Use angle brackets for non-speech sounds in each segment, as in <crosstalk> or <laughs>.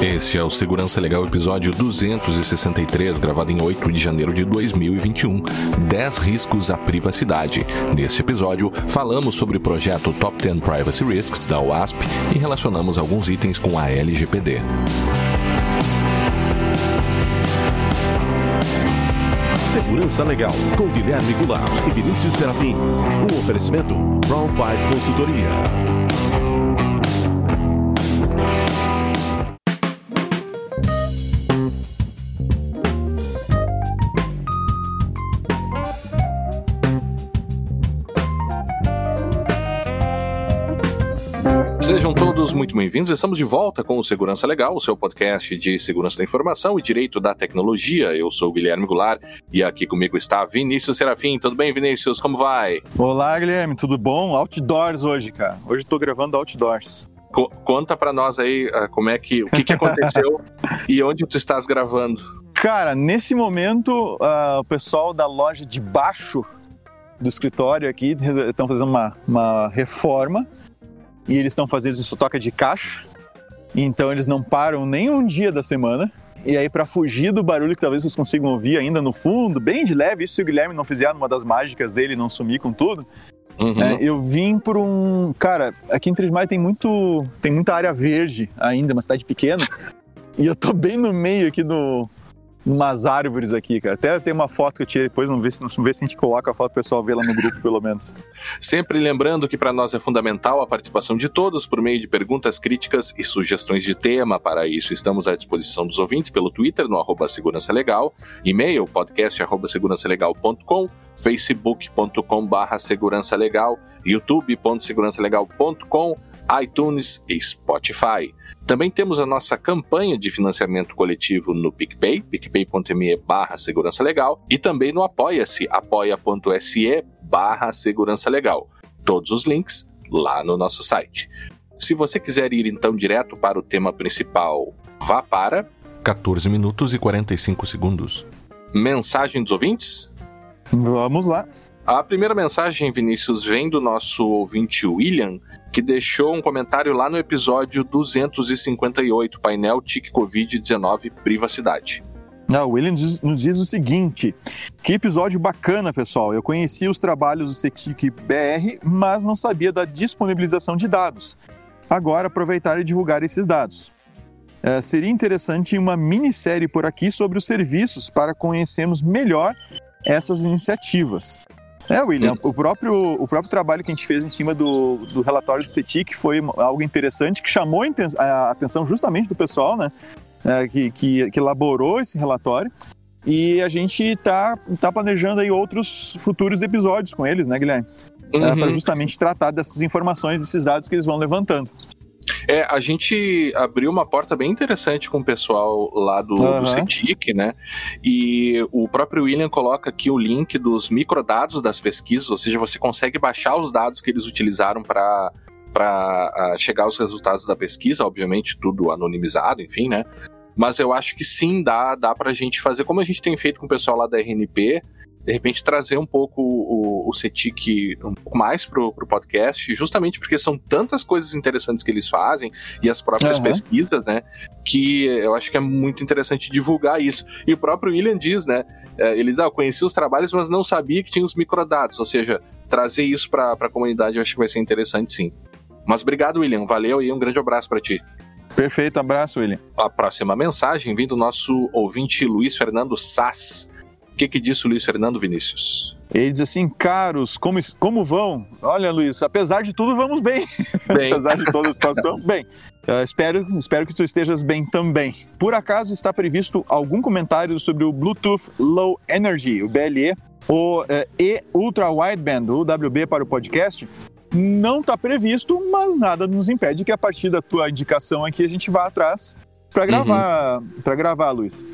Este é o Segurança Legal episódio 263, gravado em 8 de janeiro de 2021. 10 riscos à privacidade. Neste episódio, falamos sobre o projeto Top 10 Privacy Risks da OASP e relacionamos alguns itens com a LGPD. Segurança Legal, com Guilherme Goulart e Vinícius Serafim. Um oferecimento Brown Pipe Consultoria. Todos muito bem-vindos. Estamos de volta com o Segurança Legal, o seu podcast de segurança da informação e direito da tecnologia. Eu sou o Guilherme Goulart e aqui comigo está Vinícius Serafim. Tudo bem, Vinícius? Como vai? Olá, Guilherme. Tudo bom? Outdoors hoje, cara. Hoje estou gravando outdoors. Co conta para nós aí uh, como é que o que, que aconteceu <laughs> e onde tu estás gravando. Cara, nesse momento uh, o pessoal da loja de baixo do escritório aqui estão fazendo uma, uma reforma e eles estão fazendo isso toca de caixa. Então eles não param nem um dia da semana. E aí, para fugir do barulho que talvez vocês consigam ouvir ainda no fundo, bem de leve, isso se o Guilherme não fizer uma das mágicas dele não sumir com tudo, uhum. é, eu vim por um. Cara, aqui em Três Maio tem muito. tem muita área verde ainda, uma cidade pequena. e eu tô bem no meio aqui do, umas árvores aqui, cara. Até tem uma foto que eu tirei depois, não se, não ver se a gente coloca a foto o pessoal vê lá no grupo, pelo menos. Sempre lembrando que para nós é fundamental a participação de todos por meio de perguntas, críticas e sugestões de tema. Para isso, estamos à disposição dos ouvintes pelo Twitter, no arroba Segurança Legal, e-mail, podcast arroba facebook.com barra segurança legal, youtube.segurançalegal.com, iTunes e Spotify. Também temos a nossa campanha de financiamento coletivo no PicPay, picpay.me barra segurança legal, e também no Apoia-se, apoia.se barra segurança legal. Todos os links lá no nosso site. Se você quiser ir então direto para o tema principal, vá para 14 minutos e 45 segundos. Mensagem dos ouvintes? Vamos lá. A primeira mensagem, Vinícius, vem do nosso ouvinte William, que deixou um comentário lá no episódio 258, painel TIC Covid-19 Privacidade. Ah, o William nos diz o seguinte: que episódio bacana, pessoal. Eu conhecia os trabalhos do CETIC BR, mas não sabia da disponibilização de dados. Agora, aproveitar e divulgar esses dados. É, seria interessante uma minissérie por aqui sobre os serviços para conhecermos melhor essas iniciativas. É, William, o próprio, o próprio trabalho que a gente fez em cima do, do relatório do CETIC foi algo interessante que chamou a atenção justamente do pessoal, né? É, que, que, que elaborou esse relatório. E a gente está tá planejando aí outros futuros episódios com eles, né, Guilherme? É, uhum. Para justamente tratar dessas informações, desses dados que eles vão levantando. É, a gente abriu uma porta bem interessante com o pessoal lá do, uhum. do CETIC, né? E o próprio William coloca aqui o link dos microdados das pesquisas, ou seja, você consegue baixar os dados que eles utilizaram para para uh, chegar aos resultados da pesquisa, obviamente tudo anonimizado, enfim, né? Mas eu acho que sim, dá, dá para a gente fazer, como a gente tem feito com o pessoal lá da RNP, de repente trazer um pouco o, o CETIC um pouco mais pro, pro podcast, justamente porque são tantas coisas interessantes que eles fazem e as próprias uhum. pesquisas, né? Que eu acho que é muito interessante divulgar isso. E o próprio William diz, né? É, eles, ah, conhecia os trabalhos, mas não sabia que tinha os microdados, ou seja, trazer isso para a comunidade eu acho que vai ser interessante sim. Mas obrigado, William. Valeu e um grande abraço para ti. Perfeito, abraço, William. A próxima mensagem vem do nosso ouvinte Luiz Fernando Sass que, que disse o Luiz Fernando Vinícius? Ele diz assim, caros, como, como vão? Olha, Luiz, apesar de tudo, vamos bem. <laughs> bem. apesar de toda a situação, <laughs> bem. Uh, espero, espero que tu estejas bem também. Por acaso está previsto algum comentário sobre o Bluetooth Low Energy, o BLE, o uh, E Ultra Wideband, o UWB para o podcast? Não está previsto, mas nada nos impede que a partir da tua indicação aqui a gente vá atrás para gravar, uhum. para gravar, Luiz.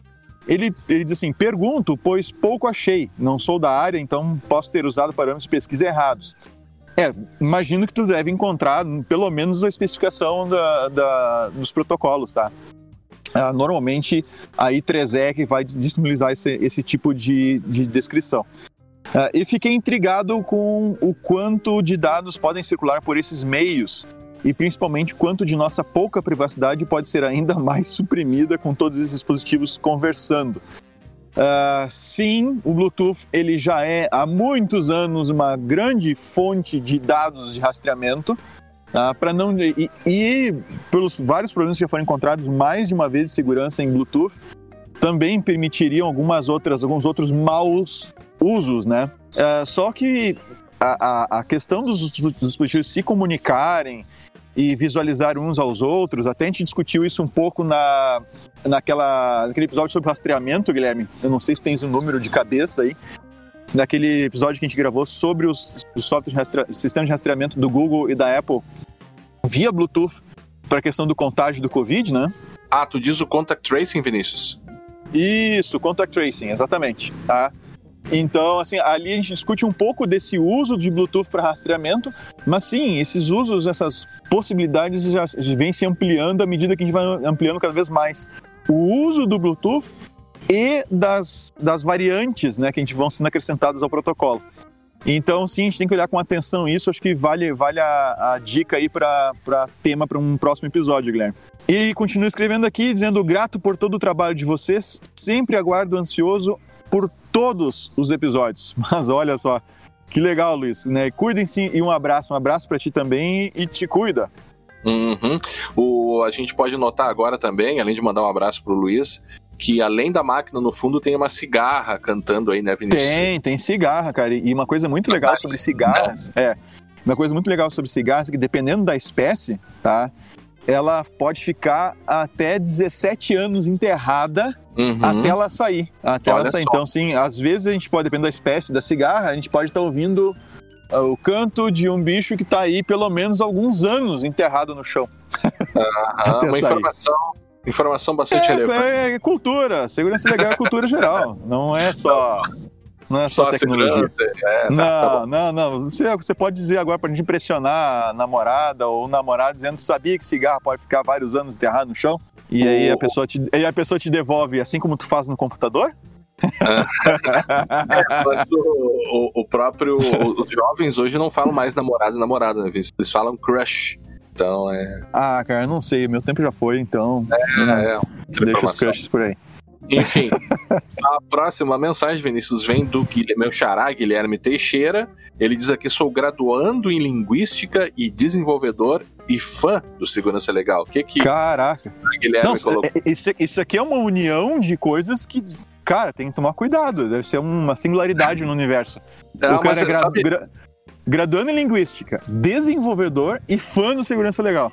Ele, ele diz assim: pergunto, pois pouco achei. Não sou da área, então posso ter usado parâmetros de pesquisa errados. É, imagino que tu deve encontrar pelo menos a especificação da, da dos protocolos, tá? Ah, normalmente a I3E vai disponibilizar esse, esse tipo de, de descrição. Ah, e fiquei intrigado com o quanto de dados podem circular por esses meios e principalmente quanto de nossa pouca privacidade pode ser ainda <laughs> mais suprimida com todos esses dispositivos conversando. Uh, sim, o Bluetooth ele já é há muitos anos uma grande fonte de dados de rastreamento. Uh, para não e, e, pelos vários problemas que já foram encontrados mais de uma vez de segurança em Bluetooth, também permitiriam algumas outras, alguns outros maus usos, né? Uh, só que a, a, a questão dos, dos dispositivos se comunicarem e visualizar uns aos outros. Até a gente discutiu isso um pouco na, naquela, naquele episódio sobre rastreamento, Guilherme. Eu não sei se tens um número de cabeça aí. Naquele episódio que a gente gravou sobre os, os softwares de sistemas de rastreamento do Google e da Apple via Bluetooth para a questão do contágio do Covid, né? Ah, tu diz o contact tracing, Vinícius? Isso, contact tracing, exatamente. Tá? Então, assim, ali a gente discute um pouco desse uso de Bluetooth para rastreamento, mas sim, esses usos, essas possibilidades já vêm se ampliando à medida que a gente vai ampliando cada vez mais o uso do Bluetooth e das, das variantes né, que a gente vão sendo acrescentadas ao protocolo. Então, sim, a gente tem que olhar com atenção isso. Acho que vale, vale a, a dica aí para tema para um próximo episódio, Guilherme. E continua escrevendo aqui, dizendo grato por todo o trabalho de vocês. Sempre aguardo ansioso por todos os episódios. <laughs> Mas olha só, que legal, Luiz. Né? Cuidem-se e um abraço. Um abraço para ti também e te cuida. Uhum. O, a gente pode notar agora também, além de mandar um abraço pro Luiz, que além da máquina no fundo tem uma cigarra cantando aí, né, Vinícius? Tem, tem cigarra, cara. E uma coisa muito legal sobre cigarras, né? é, uma coisa muito legal sobre cigarras é que dependendo da espécie, tá? Ela pode ficar até 17 anos enterrada uhum. até ela sair. Até Olha ela sair. Só. Então, sim, às vezes a gente pode, dependendo da espécie da cigarra, a gente pode estar tá ouvindo uh, o canto de um bicho que está aí pelo menos alguns anos enterrado no chão. Uma informação, informação bastante é, relevante. É, é cultura. Segurança legal é cultura geral. Não é só. Não é só, só tecnologia. É, tá, não, tá não, não. Você, você pode dizer agora pra gente impressionar a namorada ou o namorado dizendo que sabia que cigarro pode ficar vários anos enterrado no chão? E o... aí, a pessoa te, aí a pessoa te devolve assim como tu faz no computador? é, <laughs> mas o, o, o, próprio. Os jovens hoje não falam mais namorado e namorada, né? Eles falam crush. Então é. Ah, cara, eu não sei. Meu tempo já foi, então. É, é. Deixa os crushes por aí. Enfim, a próxima mensagem, Vinícius, vem do meu xará, Guilherme Teixeira. Ele diz aqui: sou graduando em Linguística e desenvolvedor e fã do Segurança Legal. O que que Caraca. Guilherme Não, colocou? É, isso, isso aqui é uma união de coisas que, cara, tem que tomar cuidado. Deve ser uma singularidade no universo. Não, o cara é gra sabe... gra graduando em Linguística, desenvolvedor e fã do Segurança Legal.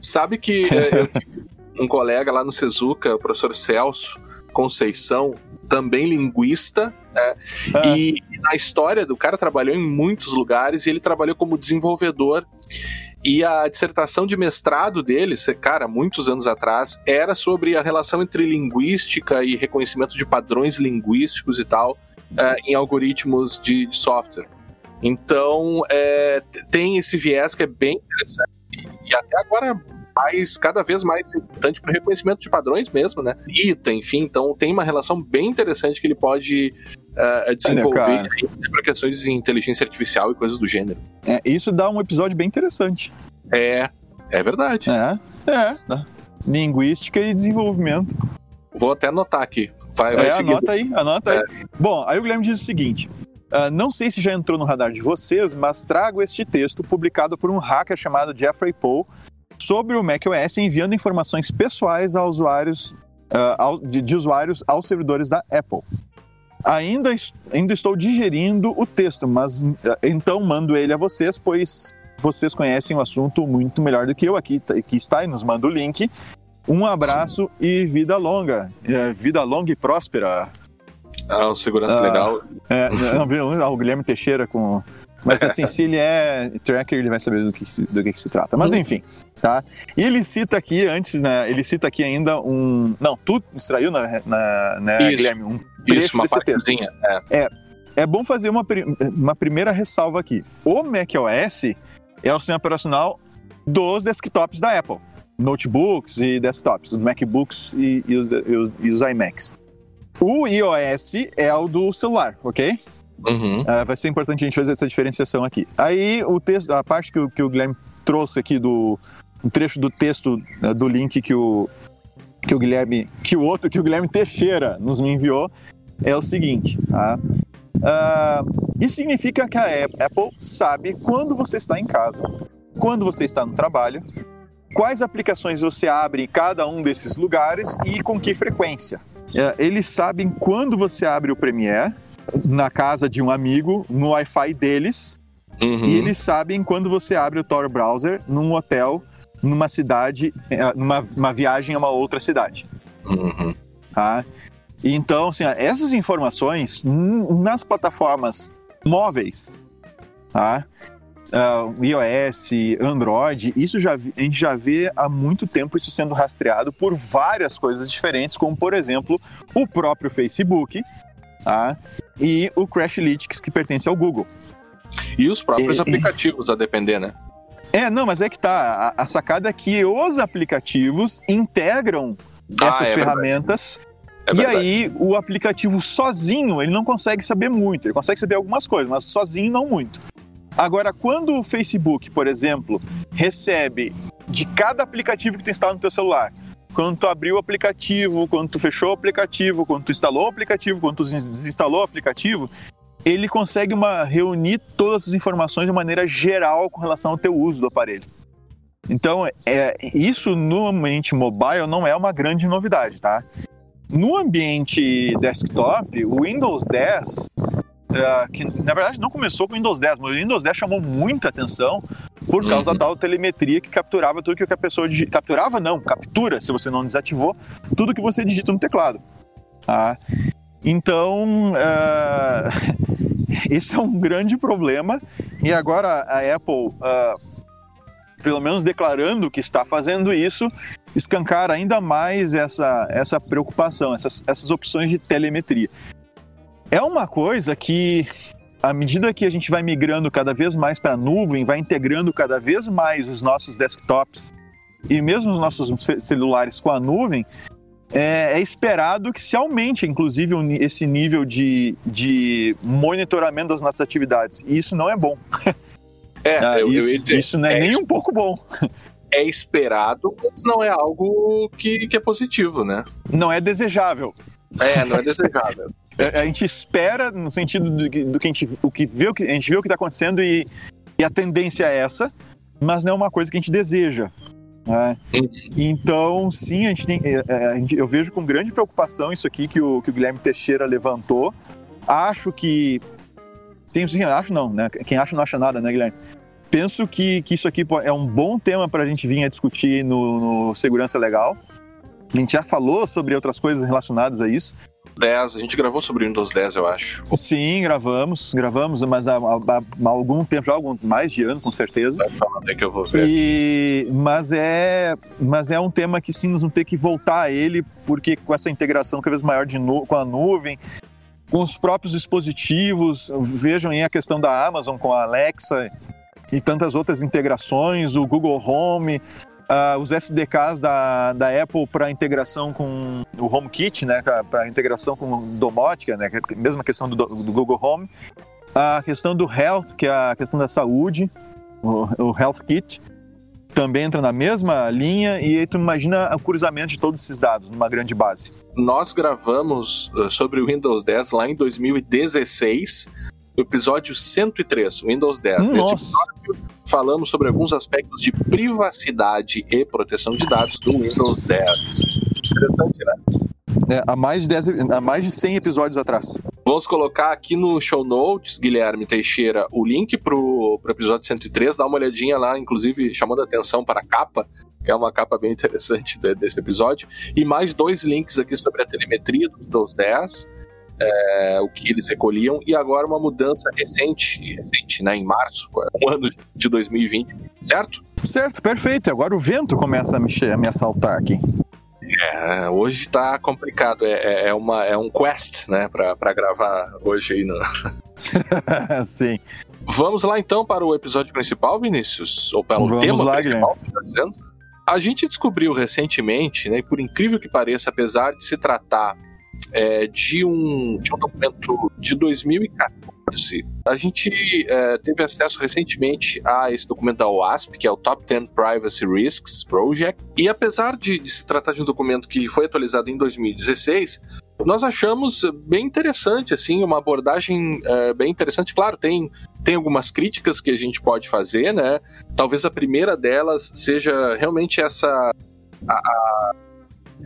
Sabe que é, eu tive um colega lá no Sezuca, o professor Celso, Conceição, também linguista, né? ah. e na história do cara trabalhou em muitos lugares e ele trabalhou como desenvolvedor. E a dissertação de mestrado dele, cara, muitos anos atrás, era sobre a relação entre linguística e reconhecimento de padrões linguísticos e tal uh, em algoritmos de, de software. Então, é, tem esse viés que é bem interessante. E, e até agora mais, cada vez mais importante para o reconhecimento de padrões mesmo, né? ITA, enfim, então tem uma relação bem interessante que ele pode uh, desenvolver para questões de inteligência artificial e coisas do gênero. É, isso dá um episódio bem interessante. É, é verdade. É, é. Né? Linguística e desenvolvimento. Vou até anotar aqui. Vai, vai é, anota aí, anota é. aí. Bom, aí o Guilherme diz o seguinte: Uh, não sei se já entrou no radar de vocês, mas trago este texto publicado por um hacker chamado Jeffrey Paul sobre o macOS enviando informações pessoais a usuários, uh, de, de, usuários aos servidores da Apple. Ainda, ainda estou digerindo o texto, mas uh, então mando ele a vocês, pois vocês conhecem o assunto muito melhor do que eu. Aqui, aqui está e nos manda o link. Um abraço e vida longa. Uh, vida longa e próspera. Ah, o segurança ah, legal. É, não, viu? O Guilherme Teixeira com mas assim, se ele é tracker, ele vai saber do que, do que, que se trata. Mas uhum. enfim, tá? E ele cita aqui, antes, né? Ele cita aqui ainda um. Não, tu extraiu, na, na, né, Isso. Guilherme, um trecho Isso, uma desse texto. É. é. É bom fazer uma, uma primeira ressalva aqui. O macOS é o sistema operacional dos desktops da Apple. Notebooks e desktops, os MacBooks e, os, e, os, e os iMacs. O iOS é o do celular, ok? Uhum. Uh, vai ser importante a gente fazer essa diferenciação aqui. Aí o texto, a parte que o, que o Guilherme trouxe aqui do um trecho do texto uh, do link que o que o Guilherme, que o outro, que o Guilherme Teixeira nos me enviou, é o seguinte, tá? Uh, isso significa que a Apple sabe quando você está em casa, quando você está no trabalho, quais aplicações você abre em cada um desses lugares e com que frequência. Uh, eles sabem quando você abre o Premiere na casa de um amigo, no Wi-Fi deles, uhum. e eles sabem quando você abre o Tor Browser num hotel numa cidade, é, numa uma viagem a uma outra cidade. Uhum. Tá? Então, assim, essas informações nas plataformas móveis, tá? Uh, iOS, Android, isso já a gente já vê há muito tempo isso sendo rastreado por várias coisas diferentes, como por exemplo o próprio Facebook tá? E o Crashlytics que pertence ao Google. E os próprios e, aplicativos, a depender, né? É, não, mas é que tá. A, a sacada é que os aplicativos integram ah, essas é ferramentas. É e aí, o aplicativo sozinho, ele não consegue saber muito. Ele consegue saber algumas coisas, mas sozinho não muito. Agora, quando o Facebook, por exemplo, recebe de cada aplicativo que tu instala no teu celular, quando tu abriu o aplicativo, quando tu fechou o aplicativo, quando tu instalou o aplicativo, quando tu desinstalou o aplicativo, ele consegue uma, reunir todas as informações de maneira geral com relação ao teu uso do aparelho. Então, é, isso no ambiente mobile não é uma grande novidade, tá? No ambiente desktop, o Windows 10, uh, é, que na verdade não começou com o Windows 10, mas o Windows 10 chamou muita atenção por causa uhum. da tal telemetria que capturava tudo que a pessoa digita. Capturava não, captura, se você não desativou, tudo que você digita no teclado. Tá? Então, uh, <laughs> esse é um grande problema. E agora a Apple, uh, pelo menos declarando que está fazendo isso, escancar ainda mais essa, essa preocupação, essas, essas opções de telemetria. É uma coisa que, à medida que a gente vai migrando cada vez mais para a nuvem, vai integrando cada vez mais os nossos desktops e mesmo os nossos celulares com a nuvem, é, é, esperado que se aumente, inclusive, esse nível de, de monitoramento das nossas atividades. E isso não é bom. <laughs> É, ah, eu, isso, eu dizer, isso não é, é nem um pouco bom. <laughs> É esperado, mas não é algo que, que é positivo, né? Não é desejável. É, não é desejável. <laughs> É, a gente espera no sentido do, do que a gente, o que vê o que a gente vê o que está acontecendo e, e a tendência é essa, mas não é uma coisa que a gente deseja. Né? Então, sim, a gente tem, é, é, a gente, eu vejo com grande preocupação isso aqui que o, que o Guilherme Teixeira levantou. Acho que. Tem, acho não, né? Quem acha não acha nada, né, Guilherme? Penso que, que isso aqui é um bom tema para a gente vir a discutir no, no Segurança Legal. A gente já falou sobre outras coisas relacionadas a isso, 10, a gente gravou sobre o Windows 10, eu acho. Sim, gravamos, gravamos, mas há, há, há algum tempo, já algum, mais de ano, com certeza. Vai falando aí que eu vou ver. E, mas, é, mas é um tema que sim, nós vamos ter que voltar a ele, porque com essa integração cada vez maior de nu, com a nuvem, com os próprios dispositivos, vejam aí a questão da Amazon com a Alexa e tantas outras integrações, o Google Home, uh, os SDKs da, da Apple para integração com o HomeKit, né, para integração com domótica, né, é mesma questão do, do, Google Home, a questão do Health, que é a questão da saúde, o, o Health Kit, também entra na mesma linha e aí tu imagina o cruzamento de todos esses dados numa grande base. Nós gravamos uh, sobre o Windows 10 lá em 2016, o episódio 103, Windows 10. Nossa. Neste episódio, falamos sobre alguns aspectos de privacidade e proteção de dados do Windows 10. Interessante, né? É, há, mais de 10, há mais de 100 episódios atrás. Vamos colocar aqui no show notes, Guilherme Teixeira, o link pro, pro episódio 103, dá uma olhadinha lá, inclusive chamando a atenção para a capa, que é uma capa bem <laughs> interessante de, desse episódio, e mais dois links aqui sobre a telemetria do Windows 10, é, o que eles recolhiam, e agora uma mudança recente, recente, né, em março, um ano de 2020, certo? Certo, perfeito. Agora o vento começa a me, a me assaltar aqui. É, hoje tá complicado. É, é, é uma, é um quest, né, pra, pra gravar hoje aí. No... <laughs> Sim. Vamos lá então para o episódio principal, Vinícius? Ou para o Vamos tema lá, principal, tá dizendo? A gente descobriu recentemente, né, e por incrível que pareça, apesar de se tratar é, de, um, de um documento de 2014. A gente é, teve acesso recentemente a esse documento da OASP, que é o Top 10 Privacy Risks Project, e apesar de, de se tratar de um documento que foi atualizado em 2016, nós achamos bem interessante, assim, uma abordagem é, bem interessante. Claro, tem, tem algumas críticas que a gente pode fazer, né? Talvez a primeira delas seja realmente essa. A, a,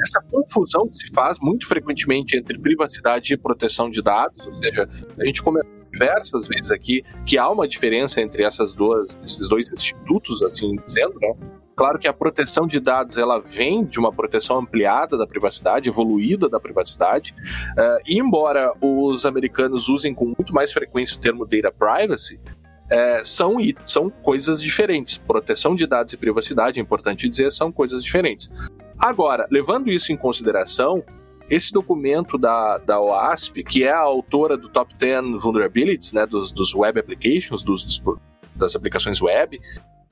essa confusão que se faz muito frequentemente entre privacidade e proteção de dados, ou seja, a gente comentou diversas vezes aqui que há uma diferença entre essas duas, esses dois institutos, assim dizendo, né? Claro que a proteção de dados ela vem de uma proteção ampliada da privacidade, evoluída da privacidade, uh, e embora os americanos usem com muito mais frequência o termo data privacy, uh, são, são coisas diferentes. Proteção de dados e privacidade, é importante dizer, são coisas diferentes. Agora, levando isso em consideração, esse documento da, da OASP, que é a autora do Top 10 Vulnerabilities, né, dos, dos web applications, dos, das aplicações web,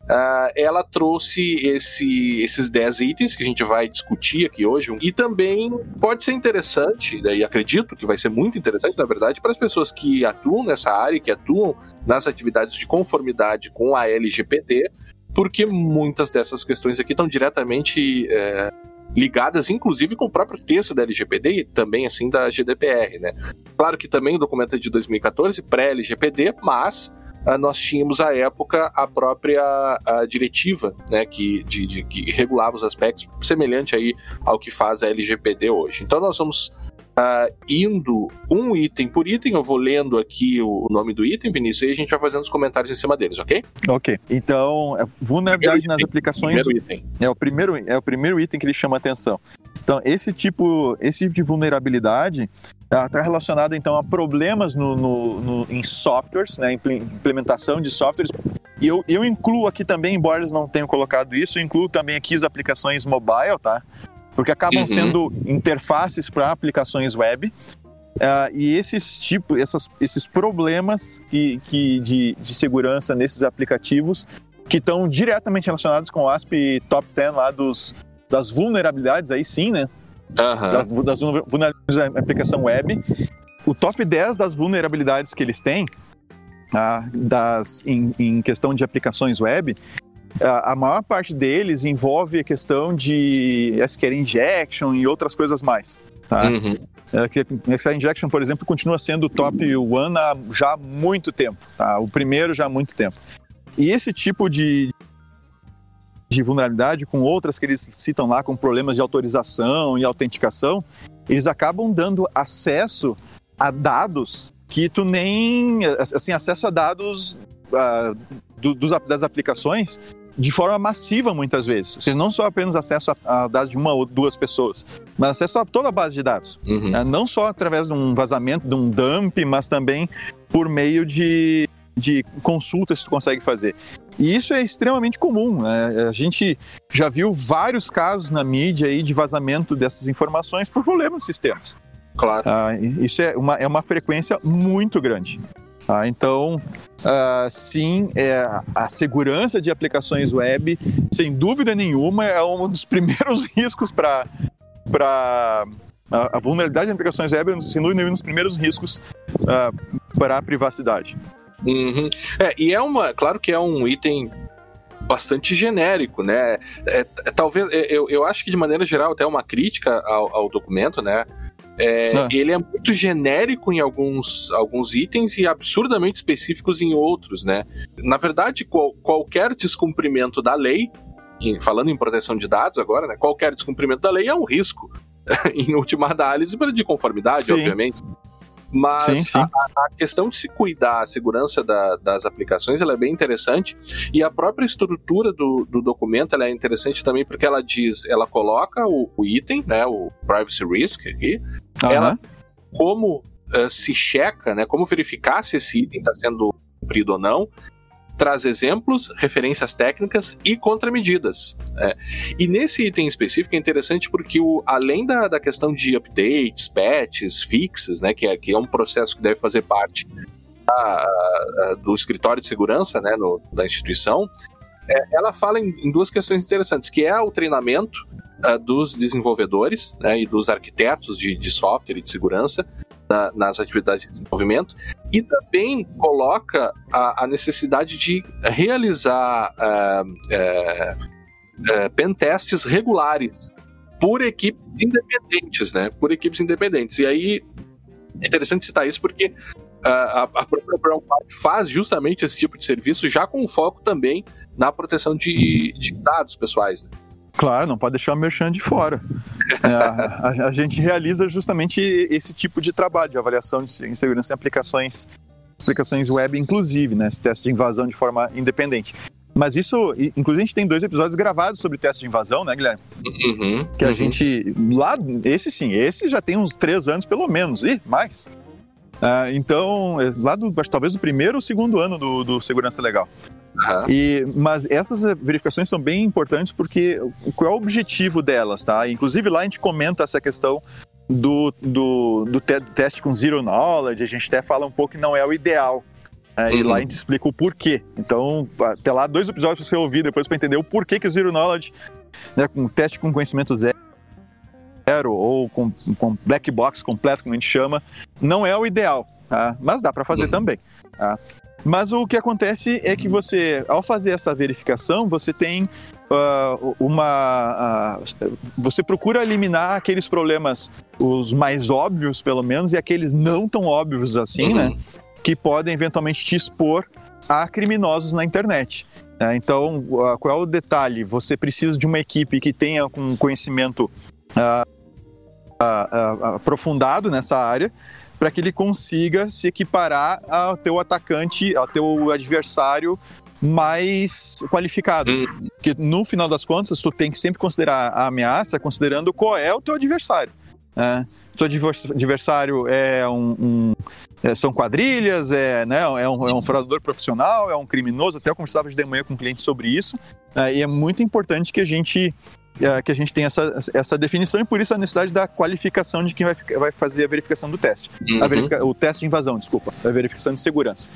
Uh, ela trouxe esse, esses 10 itens que a gente vai discutir aqui hoje. E também pode ser interessante, né, e acredito que vai ser muito interessante, na verdade, para as pessoas que atuam nessa área, que atuam nas atividades de conformidade com a LGPD, porque muitas dessas questões aqui estão diretamente. É, ligadas inclusive com o próprio texto da LGPD e também assim da GDPR, né? Claro que também o documento é de 2014, pré-LGPD, mas ah, nós tínhamos à época a própria a diretiva, né, que, de, de, que regulava os aspectos, semelhante aí ao que faz a LGPD hoje. Então nós vamos Uh, indo um item por item, eu vou lendo aqui o nome do item, Vinícius, e a gente vai fazendo os comentários em cima deles, ok? Ok. Então, é vulnerabilidade nas aplicações. É o primeiro, é o primeiro item que ele chama atenção. Então, esse tipo, esse tipo de vulnerabilidade está relacionado então a problemas no, no, no, em softwares, né, implementação de softwares. E eu, eu incluo aqui também, embora eles não tenham colocado isso, eu incluo também aqui as aplicações mobile, tá? Porque acabam uhum. sendo interfaces para aplicações web. Uh, e esses tipos, essas, esses problemas que, que de, de segurança nesses aplicativos que estão diretamente relacionados com o ASP Top 10 lá dos, das vulnerabilidades, aí sim, né? Uhum. Das, das vulnerabilidades da aplicação web. O top 10 das vulnerabilidades que eles têm ah, das, em, em, questão de aplicações web, a, a maior parte deles envolve a questão de SQL injection e outras coisas mais. Tá? Uhum. É, SQL injection, por exemplo, continua sendo o top one há já muito tempo. Tá? O primeiro já há muito tempo. E esse tipo de, de vulnerabilidade, com outras que eles citam lá com problemas de autorização e autenticação, eles acabam dando acesso a dados que tu nem assim acesso a dados uh, do, dos, das aplicações de forma massiva muitas vezes. Ou seja, não só apenas acesso a, a, dados de uma ou duas pessoas, mas acesso a toda a base de dados. Uhum. Uh, não só através de um vazamento, de um dump, mas também por meio de, de consultas que tu consegue fazer. E isso é extremamente comum. Né? A gente já viu vários casos na mídia aí de vazamento dessas informações por problemas nos sistemas. Claro. Ah, isso é uma, é uma frequência muito grande. Ah, então, ah, sim, é, a segurança de aplicações web, sem dúvida nenhuma, é um dos <laughs> primeiros riscos para a, a vulnerabilidade de aplicações web, sem dúvida nenhuma, um dos primeiros riscos uh, para a privacidade. Uhum. É, e é uma, claro que é um item bastante genérico, né? É, é, talvez, é, eu, eu acho que de maneira geral até uma crítica ao, ao documento, né? É, ele é muito genérico em alguns, alguns itens e absurdamente específicos em outros, né? Na verdade, qual, qualquer descumprimento da lei, em, falando em proteção de dados agora, né? Qualquer descumprimento da lei é um risco, <laughs> em última análise, de conformidade, Sim. obviamente. Mas sim, sim. A, a, questão de se cuidar, a segurança da, das aplicações, ela é bem interessante. E a própria estrutura do, do documento é interessante também porque ela diz, ela coloca o, o item, né, o privacy risk aqui, uhum. ela como uh, se checa, né, como verificar se esse item está sendo cumprido ou não, traz exemplos, referências técnicas e contramedidas. Né? E nesse item específico é interessante porque, o, além da, da questão de updates, patches, fixes, né, que, é, que é um processo que deve fazer parte da, do escritório de segurança né, no, da instituição, é, ela fala em, em, duas questões interessantes, que é o treinamento uh, dos desenvolvedores né, e dos arquitetos de, de software e de segurança na, nas atividades de desenvolvimento e também coloca a, a necessidade de realizar uh, pentestes regulares por equipes independentes, né? Por equipes independentes. E aí é interessante citar isso porque a, a própria Brown faz justamente esse tipo de serviço já com foco também na proteção de, de dados pessoais. Né? Claro, não pode deixar o merchan de fora. <laughs> é, a, a, gente realiza justamente esse tipo de trabalho de avaliação de segurança em aplicações, aplicações web, inclusive, né? Esse teste de invasão de forma independente. Mas isso, inclusive, a gente tem dois episódios gravados sobre teste de invasão, né, Guilherme? Uhum, que a uhum. gente. Lá, esse sim, esse já tem uns três anos pelo menos, e mais. Uh, então, é, lá do, talvez do primeiro ou segundo ano do, do Segurança Legal. Uhum. E, mas essas verificações são bem importantes porque qual é o objetivo delas, tá? Inclusive lá a gente comenta essa questão do, do, do, te, do teste com zero knowledge, a gente até fala um pouco que não é o ideal. Uhum. E lá a gente explica o porquê. Então, até lá, dois episódios para você ouvir depois para entender o porquê que o Zero Knowledge, né, com teste com conhecimento zero, ou com, com black box completo, como a gente chama, não é o ideal, tá? mas dá para fazer uhum. também. Tá? Mas o que acontece é que você, ao fazer essa verificação, você tem uh, uma. Uh, você procura eliminar aqueles problemas, os mais óbvios, pelo menos, e aqueles não tão óbvios assim, né? uhum. né? Que podem eventualmente te expor a criminosos na internet. Né? Então, uh, qual é o detalhe? Você precisa de uma equipe que tenha um conhecimento uh, aprofundado nessa área para que ele consiga se equiparar ao teu atacante, ao teu adversário mais qualificado. Hum. Porque no final das contas, tu tem que sempre considerar a ameaça considerando qual é o teu adversário. Né? Seu adversário é um, um é, são quadrilhas, é, né, é, um, é um fraudador profissional, é um criminoso. Até eu conversava de manhã com um cliente sobre isso. É, e é muito importante que a gente é, que a gente tem essa, essa definição e por isso a necessidade da qualificação de quem vai, vai fazer a verificação do teste. Uhum. Verifica, o teste de invasão, desculpa, a verificação de segurança.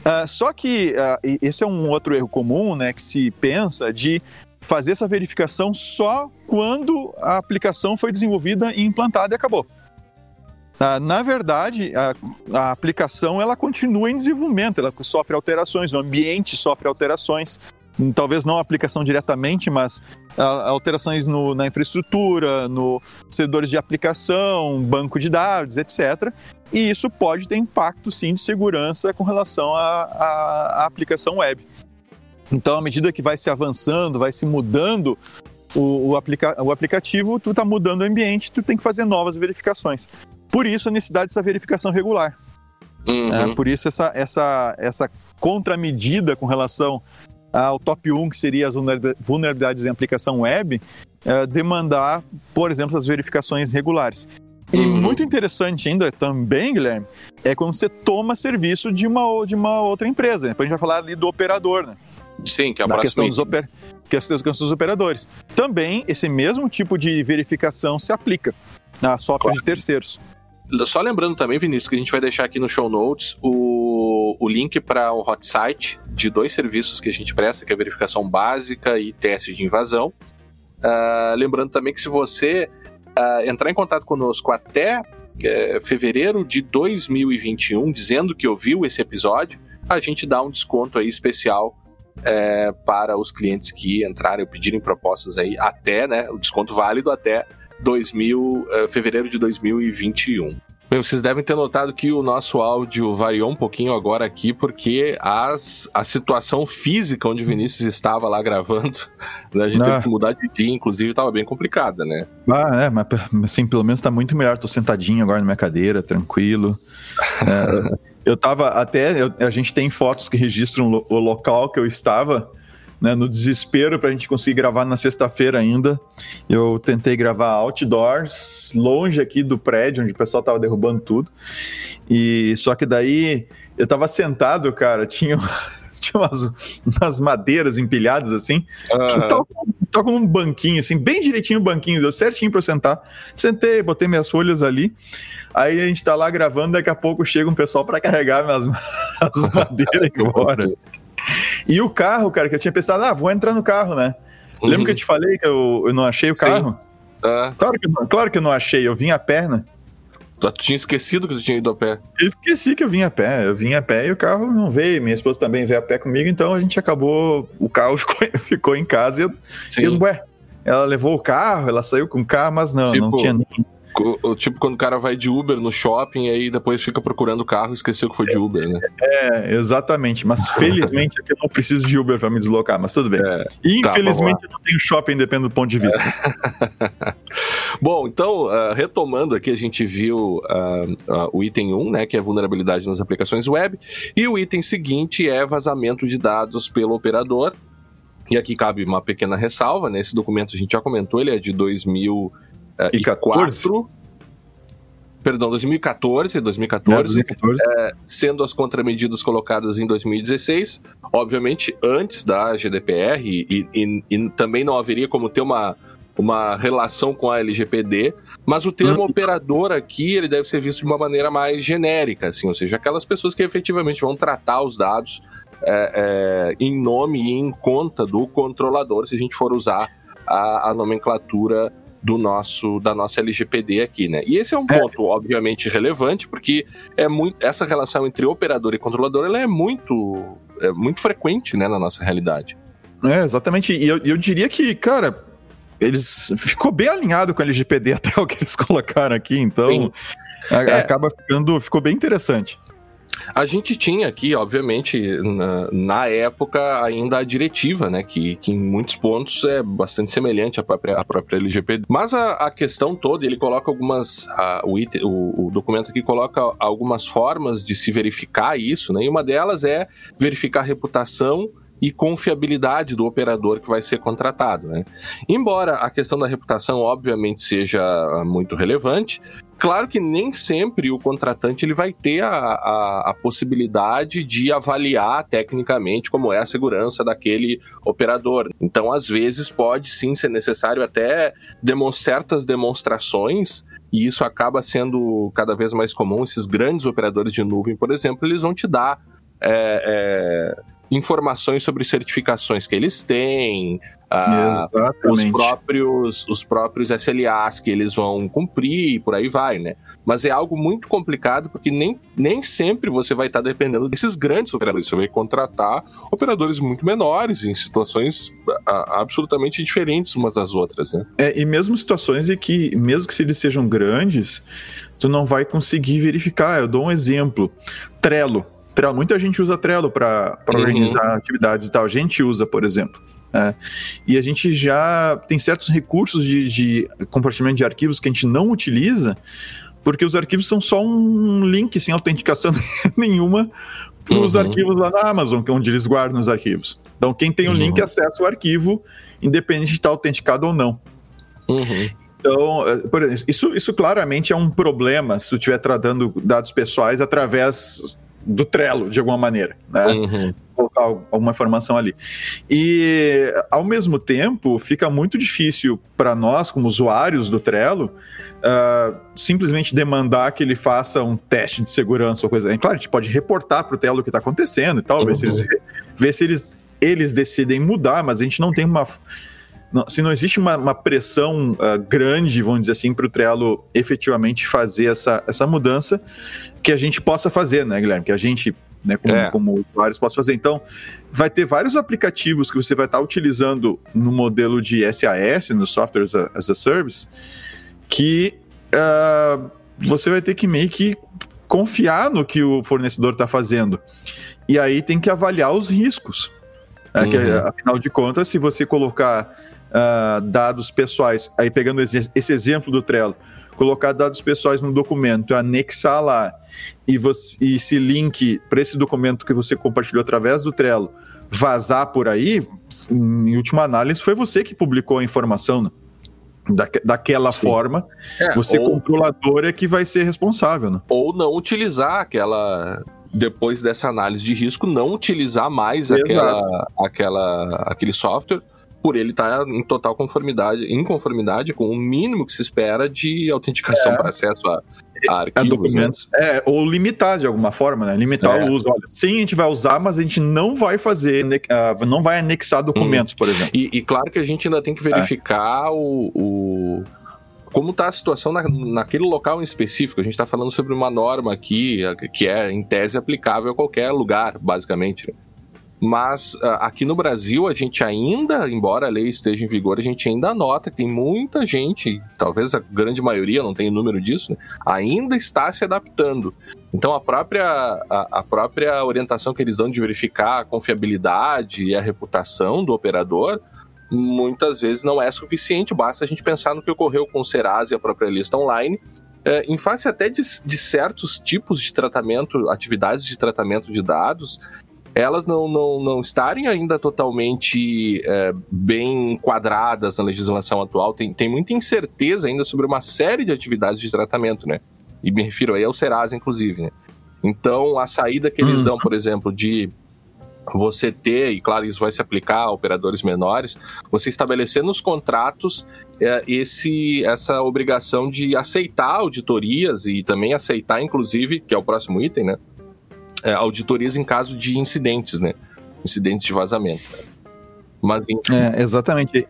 Uh, só que uh, esse é um outro erro comum, né, que se pensa de fazer essa verificação só quando a aplicação foi desenvolvida e implantada e acabou. Uh, na verdade, a, a, aplicação ela continua em desenvolvimento, ela sofre alterações, o ambiente sofre alterações, talvez não a aplicação diretamente, mas alterações no, na infraestrutura, no servidores de aplicação, banco de dados, etc. E isso pode ter impacto, sim, de segurança com relação à aplicação web. Então, à medida que vai se avançando, vai se mudando o, o, aplica o aplicativo, tu está mudando o ambiente, tu tem que fazer novas verificações. Por isso a necessidade dessa verificação regular. Uhum. É, por isso essa, essa, essa contramedida com relação ao top 1, que seria as vulnerabilidades em aplicação web, é, demandar, por exemplo, as verificações regulares. E uhum. muito interessante ainda também, Guilherme, é quando você toma serviço de uma, de uma outra empresa. Depois a gente vai falar ali do operador, né? Sim, que é a Na questão dos, oper... questão dos operadores. Também esse mesmo tipo de verificação se aplica a software claro. de terceiros. Só lembrando também, Vinícius, que a gente vai deixar aqui no show notes o, o link para o hot site de dois serviços que a gente presta, que é verificação básica e teste de invasão. Uh, lembrando também que se você uh, entrar em contato conosco até uh, fevereiro de 2021, dizendo que ouviu esse episódio, a gente dá um desconto aí especial é, para os clientes que entrarem ou pedirem propostas aí até, né, o desconto válido até 2000, é, fevereiro de 2021. Bem, vocês devem ter notado que o nosso áudio variou um pouquinho agora aqui, porque as, a situação física onde o Vinícius estava lá gravando, né, a gente ah. teve que mudar de dia, inclusive estava bem complicada, né? Ah, é, mas assim, pelo menos está muito melhor. Tô sentadinho agora na minha cadeira, tranquilo. <laughs> é, eu tava até. Eu, a gente tem fotos que registram o local que eu estava. Né, no desespero para a gente conseguir gravar na sexta-feira ainda. Eu tentei gravar outdoors, longe aqui do prédio, onde o pessoal estava derrubando tudo. E só que daí eu estava sentado, cara, <laughs> tinha, tinha umas, umas madeiras empilhadas assim. Uhum. Tava, tava com um banquinho, assim, bem direitinho o banquinho, deu certinho para eu sentar. Sentei, botei minhas folhas ali. Aí a gente tá lá gravando, daqui a pouco chega um pessoal para carregar minhas, <laughs> as madeiras embora. E o carro, cara, que eu tinha pensado, ah, vou entrar no carro, né? Uhum. Lembra que eu te falei que eu, eu não achei o carro? Ah. Claro, que, claro que eu não achei, eu vim a perna. Tu tinha esquecido que tu tinha ido a pé. esqueci que eu vim a pé. Eu vim a pé e o carro não veio. Minha esposa também veio a pé comigo, então a gente acabou. O carro <laughs> ficou, ficou em casa e eu. Sim. E, ué, ela levou o carro, ela saiu com o carro, mas não, tipo, não tinha nem. Tipo quando o cara vai de Uber no shopping e aí depois fica procurando o carro e esqueceu que foi de Uber, né? É, exatamente. Mas <laughs> felizmente aqui eu não preciso de Uber para me deslocar, mas tudo bem. É, Infelizmente tá, eu não tenho shopping, depende do ponto de vista. <laughs> Bom, então, uh, retomando aqui, a gente viu uh, uh, o item 1, né, que é vulnerabilidade nas aplicações web, e o item seguinte é vazamento de dados pelo operador. E aqui cabe uma pequena ressalva, né? Esse documento a gente já comentou, ele é de 2000 e 2004. Perdão, 2014, 2014, é, 2014. É, sendo as contramedidas colocadas em 2016, obviamente antes da GDPR, e, e, e também não haveria como ter uma, uma relação com a LGPD, mas o termo hum. operador aqui ele deve ser visto de uma maneira mais genérica, assim, ou seja, aquelas pessoas que efetivamente vão tratar os dados é, é, em nome e em conta do controlador, se a gente for usar a, a nomenclatura do nosso da nossa LGPD aqui, né? E esse é um é. ponto obviamente relevante porque é muito essa relação entre operador e controlador ela é muito é muito frequente, né, na nossa realidade. É, exatamente. E eu, eu diria que, cara, eles ficou bem alinhado com a LGPD <laughs> até o que eles colocaram aqui, então a, é. acaba ficando ficou bem interessante. A gente tinha aqui, obviamente, na, na, época, ainda a diretiva, né? Que, que em muitos pontos é bastante semelhante à própria, própria LGPD. Mas a, a questão toda, ele coloca algumas. A, o, o, o, documento aqui coloca algumas formas de se verificar isso, né? E uma delas é verificar a reputação e confiabilidade do operador que vai ser contratado. Né? Embora a questão da reputação, obviamente, seja muito relevante, Claro que nem sempre o contratante ele vai ter a, a, a, possibilidade de avaliar tecnicamente como é a segurança daquele operador. Então, às vezes, pode sim ser necessário até demo, certas demonstrações e isso acaba sendo cada vez mais comum. Esses grandes operadores de nuvem, por exemplo, eles vão te dar é, é, informações sobre certificações que eles têm, ah, os próprios os próprios SLAs que eles vão cumprir e por aí vai, né? Mas é algo muito complicado porque nem, nem sempre você vai estar dependendo desses grandes operadores. Você vai contratar operadores muito menores em situações ah, absolutamente diferentes umas das outras, né? É, e mesmo situações em que, mesmo que eles sejam grandes, tu não vai conseguir verificar. Eu dou um exemplo. Trello. Trello. Muita gente usa Trello para uhum. organizar atividades e tal. A gente usa, por exemplo. É, e a gente já tem certos recursos de, de compartilhamento de arquivos que a gente não utiliza, porque os arquivos são só um link sem autenticação <laughs> nenhuma para os uhum. arquivos lá na Amazon, que é onde eles guardam os arquivos. Então, quem tem o uhum. link acessa o arquivo, independente de estar autenticado ou não. Uhum. Então, é, por exemplo, isso, isso claramente é um problema se tu estiver tratando dados pessoais através do Trello, de alguma maneira, né? Uhum. Colocar alguma informação ali. E, ao mesmo tempo, fica muito difícil para nós, como usuários do Trello, uh, simplesmente demandar que ele faça um teste de segurança ou coisa. É claro, a gente pode reportar para o Trello o que está acontecendo e tal, uhum. ver se eles, uhum. ver se eles, eles decidem mudar, mas a gente não tem uma não, se não existe uma, uma pressão uh, grande, vamos dizer assim, para o Trello efetivamente fazer essa, essa mudança, que a gente possa fazer, né, Guilherme? Que a gente, né, como, é. como usuários, possa fazer. Então, vai ter vários aplicativos que você vai estar utilizando no modelo de SAS, no Software as a, as a Service, que uh, você vai ter que meio que confiar no que o fornecedor está fazendo. E aí tem que avaliar os riscos. Né? Que, uhum. afinal de contas, se você colocar uh, dados pessoais, aí pegando esse, esse exemplo do Trello, colocar dados pessoais no documento, anexar lá e, você, e esse link para esse documento que você compartilhou através do Trello vazar por aí, em última análise, foi você que publicou a informação. Né? Da, daquela Sim. forma, é, você ou, controlador é que vai ser responsável. Né? Ou não utilizar aquela depois dessa análise de risco, não utilizar mais aquela, aquela, aquele software por ele estar tá em total conformidade, em conformidade com o mínimo que se espera de autenticação é. para acesso a, a arquivos. Né? É, ou limitar de alguma forma, né? Limitar é. o uso. Olha, sim, a gente vai usar, mas a gente não vai fazer, uh, não vai anexar documentos, hum. por exemplo. E, e, claro que a gente ainda tem que verificar é. o, o como está a situação na, naquele local em específico. A gente está falando sobre uma norma aqui que é, em tese, aplicável a qualquer lugar, basicamente. Mas uh, aqui no Brasil, a gente ainda, embora a lei esteja em vigor, a gente ainda nota que tem muita gente, talvez a grande maioria, não tem número disso, né, ainda está se adaptando. Então a própria, a, a, própria orientação que eles dão de verificar a confiabilidade e a reputação do operador muitas vezes não é suficiente, basta a gente pensar no que ocorreu com o Serasa e a própria lista online, é, em face até de, de, certos tipos de tratamento, atividades de tratamento de dados, elas não, não, não estarem ainda totalmente é, bem enquadradas na legislação atual. Tem, tem muita incerteza ainda sobre uma série de atividades de tratamento, né? E me refiro aí ao Serasa, inclusive, né? Então, a saída que eles hum. dão, por exemplo, de você ter, e claro, isso vai se aplicar a operadores menores, você estabelecer nos contratos é, esse, essa obrigação de aceitar auditorias e também aceitar, inclusive, que é o próximo item, né? É, auditorias em caso de incidentes, né? Incidentes de vazamento. Mas, enfim. É, exatamente.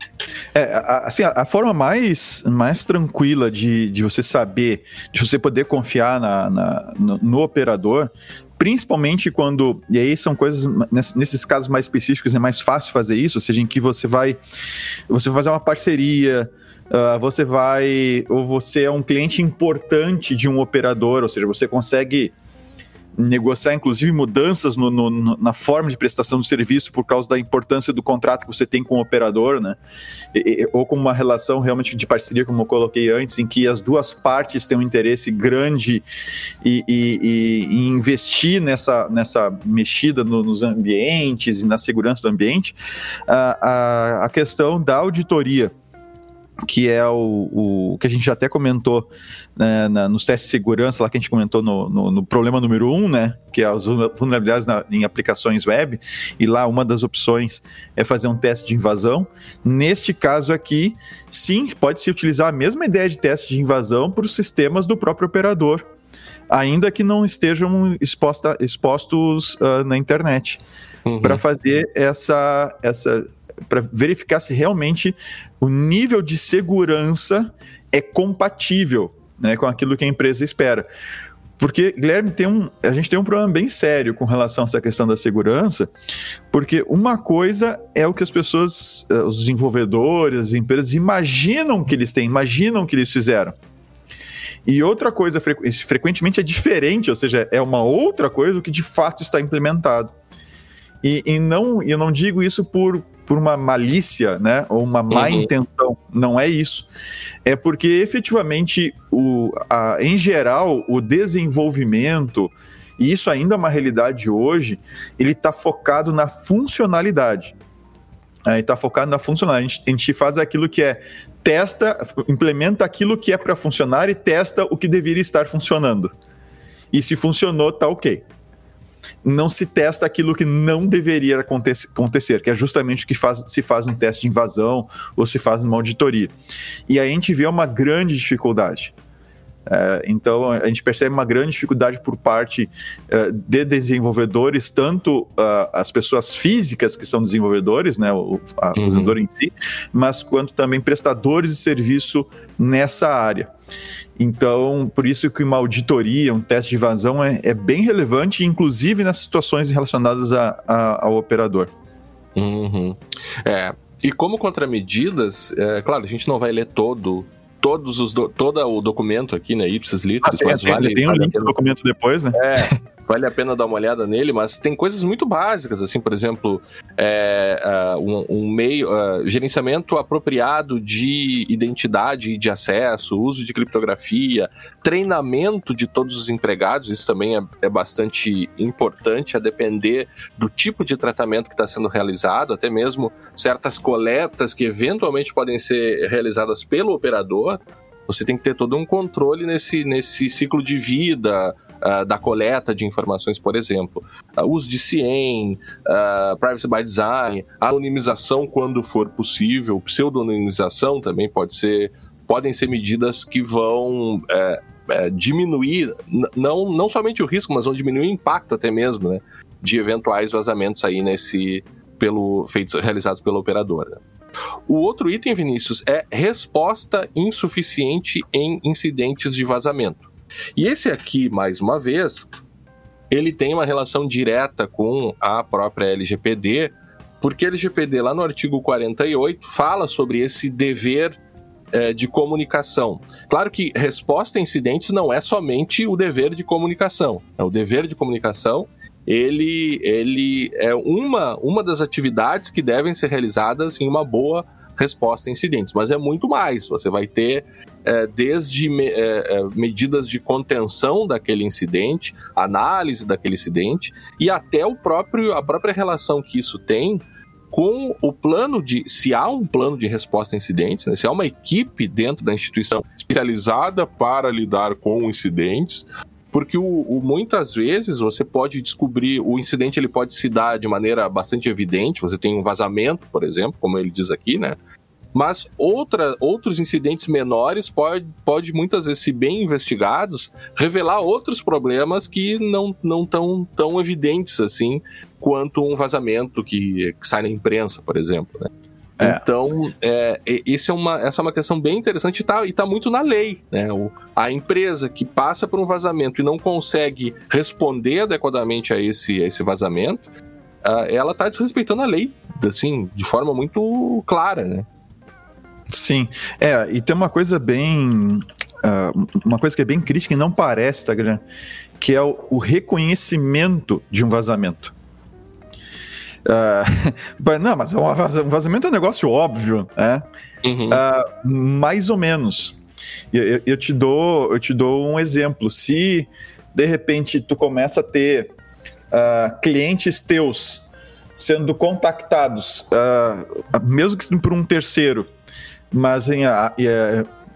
É, assim, a, forma mais, mais tranquila de, de você saber, de você poder confiar na, na no, no, operador, principalmente quando, e aí são coisas, nesses casos mais específicos é mais fácil fazer isso, ou seja, em que você vai, você vai fazer uma parceria, uh, você vai, ou você é um cliente importante de um operador, ou seja, você consegue negociar, inclusive, mudanças no, no, na forma de prestação do serviço por causa da importância do contrato que você tem com o operador, né? E, ou com uma relação realmente de parceria, como eu coloquei antes, em que as duas partes têm um interesse grande e, e, e investir nessa, nessa mexida no, nos ambientes e na segurança do ambiente, a, a, a questão da auditoria que é o, o, que a gente já até comentou né, na, nos testes de segurança, lá que a gente comentou no, no, no problema número um, né, que é as vulnerabilidades na, em aplicações web, e lá uma das opções é fazer um teste de invasão. Neste caso aqui, sim, pode-se utilizar a mesma ideia de teste de invasão para os sistemas do próprio operador, ainda que não estejam exposta, expostos uh, na internet, uhum. para fazer essa, essa para verificar se realmente o nível de segurança é compatível né, com aquilo que a empresa espera. Porque, Guilherme, tem um, a gente tem um problema bem sério com relação a essa questão da segurança, porque uma coisa é o que as pessoas, eh, os desenvolvedores, as empresas imaginam que eles têm, imaginam que eles fizeram. E outra coisa, frequentemente é diferente, ou seja, é uma outra coisa o que de fato está implementado. E, e não, eu não digo isso por, por uma malícia, né, ou uma má uhum. intenção. Não é isso. É porque efetivamente, o, a, em geral, o desenvolvimento, e isso ainda é uma realidade hoje, ele está focado na funcionalidade. Aí está focado na funcionalidade. A gente, a gente faz aquilo que é testa, implementa aquilo que é para funcionar e testa o que deveria estar funcionando. E se funcionou, tá ok não se testa aquilo que não deveria acontecer, que é justamente o que faz, se faz um teste de invasão ou se faz numa auditoria. E aí a gente vê uma grande dificuldade. É, então a gente percebe uma grande dificuldade por parte uh, de desenvolvedores, tanto uh, as pessoas físicas que são desenvolvedores, né, o, a, uhum. o desenvolvedor em si, mas quanto também prestadores de serviço nessa área. Então, por isso que uma auditoria, um teste de vazão é, é bem relevante, inclusive nas situações relacionadas a, a, ao operador. Uhum. É, e como contramedidas, é, claro, a gente não vai ler todo todos os do, todo o documento aqui, né, ipsis literis, ah, mas tem, vale, tem um link do documento depois, né? É, <laughs> vale a pena dar uma olhada nele, mas tem coisas muito básicas, assim, por exemplo, é, uh, um, um, meio, uh, gerenciamento apropriado de identidade e de acesso, uso de criptografia, treinamento de todos os empregados, isso também é, é bastante importante, a depender do tipo de tratamento que está sendo realizado, até mesmo certas coletas que eventualmente podem ser realizadas pelo operador, você tem que ter todo um controle nesse, nesse ciclo de vida, uh, da coleta de informações, por exemplo. Uh, uso de CIEM, uh, Privacy by Design, anonimização quando for possível, pseudonimização também pode ser, podem ser medidas que vão é, é, diminuir, não, não somente o risco, mas vão diminuir o impacto até mesmo, né? De eventuais vazamentos aí nesse, pelo, feitos, realizados pela operadora. O outro item, Vinícius, é resposta insuficiente em incidentes de vazamento. E esse aqui, mais uma vez, ele tem uma relação direta com a própria LGPD, porque a LGPD, lá no artigo 48, fala sobre esse dever é, de comunicação. Claro que resposta a incidentes não é somente o dever de comunicação. É o dever de comunicação ele, ele é uma, uma das atividades que devem ser realizadas em uma boa resposta a incidentes, mas é muito mais. Você vai ter é, desde me, é, é, medidas de contenção daquele incidente, análise daquele incidente e até o próprio, a própria relação que isso tem com o plano de. Se há um plano de resposta a incidentes, né, se há uma equipe dentro da instituição especializada para lidar com incidentes, porque o, o, muitas vezes você pode descobrir o incidente ele pode se dar de maneira bastante evidente você tem um vazamento por exemplo como ele diz aqui né mas outra, outros incidentes menores pode, pode muitas vezes se bem investigados revelar outros problemas que não não tão tão evidentes assim quanto um vazamento que, que sai na imprensa por exemplo né? É. Então, é, esse é uma, essa é uma questão bem interessante e está tá muito na lei. Né? O, a empresa que passa por um vazamento e não consegue responder adequadamente a esse, a esse vazamento, uh, ela está desrespeitando a lei, assim, de forma muito clara, né? Sim, é, e tem uma coisa bem. Uh, uma coisa que é bem crítica e não parece, tá? Que é o, o reconhecimento de um vazamento. Uh, <laughs> não, mas um vazamento é um negócio óbvio, né? Uhum. Uh, mais ou menos. Eu, eu, te dou, eu te dou um exemplo. Se de repente tu começa a ter uh, clientes teus sendo contactados, mesmo que por um terceiro, mas, em,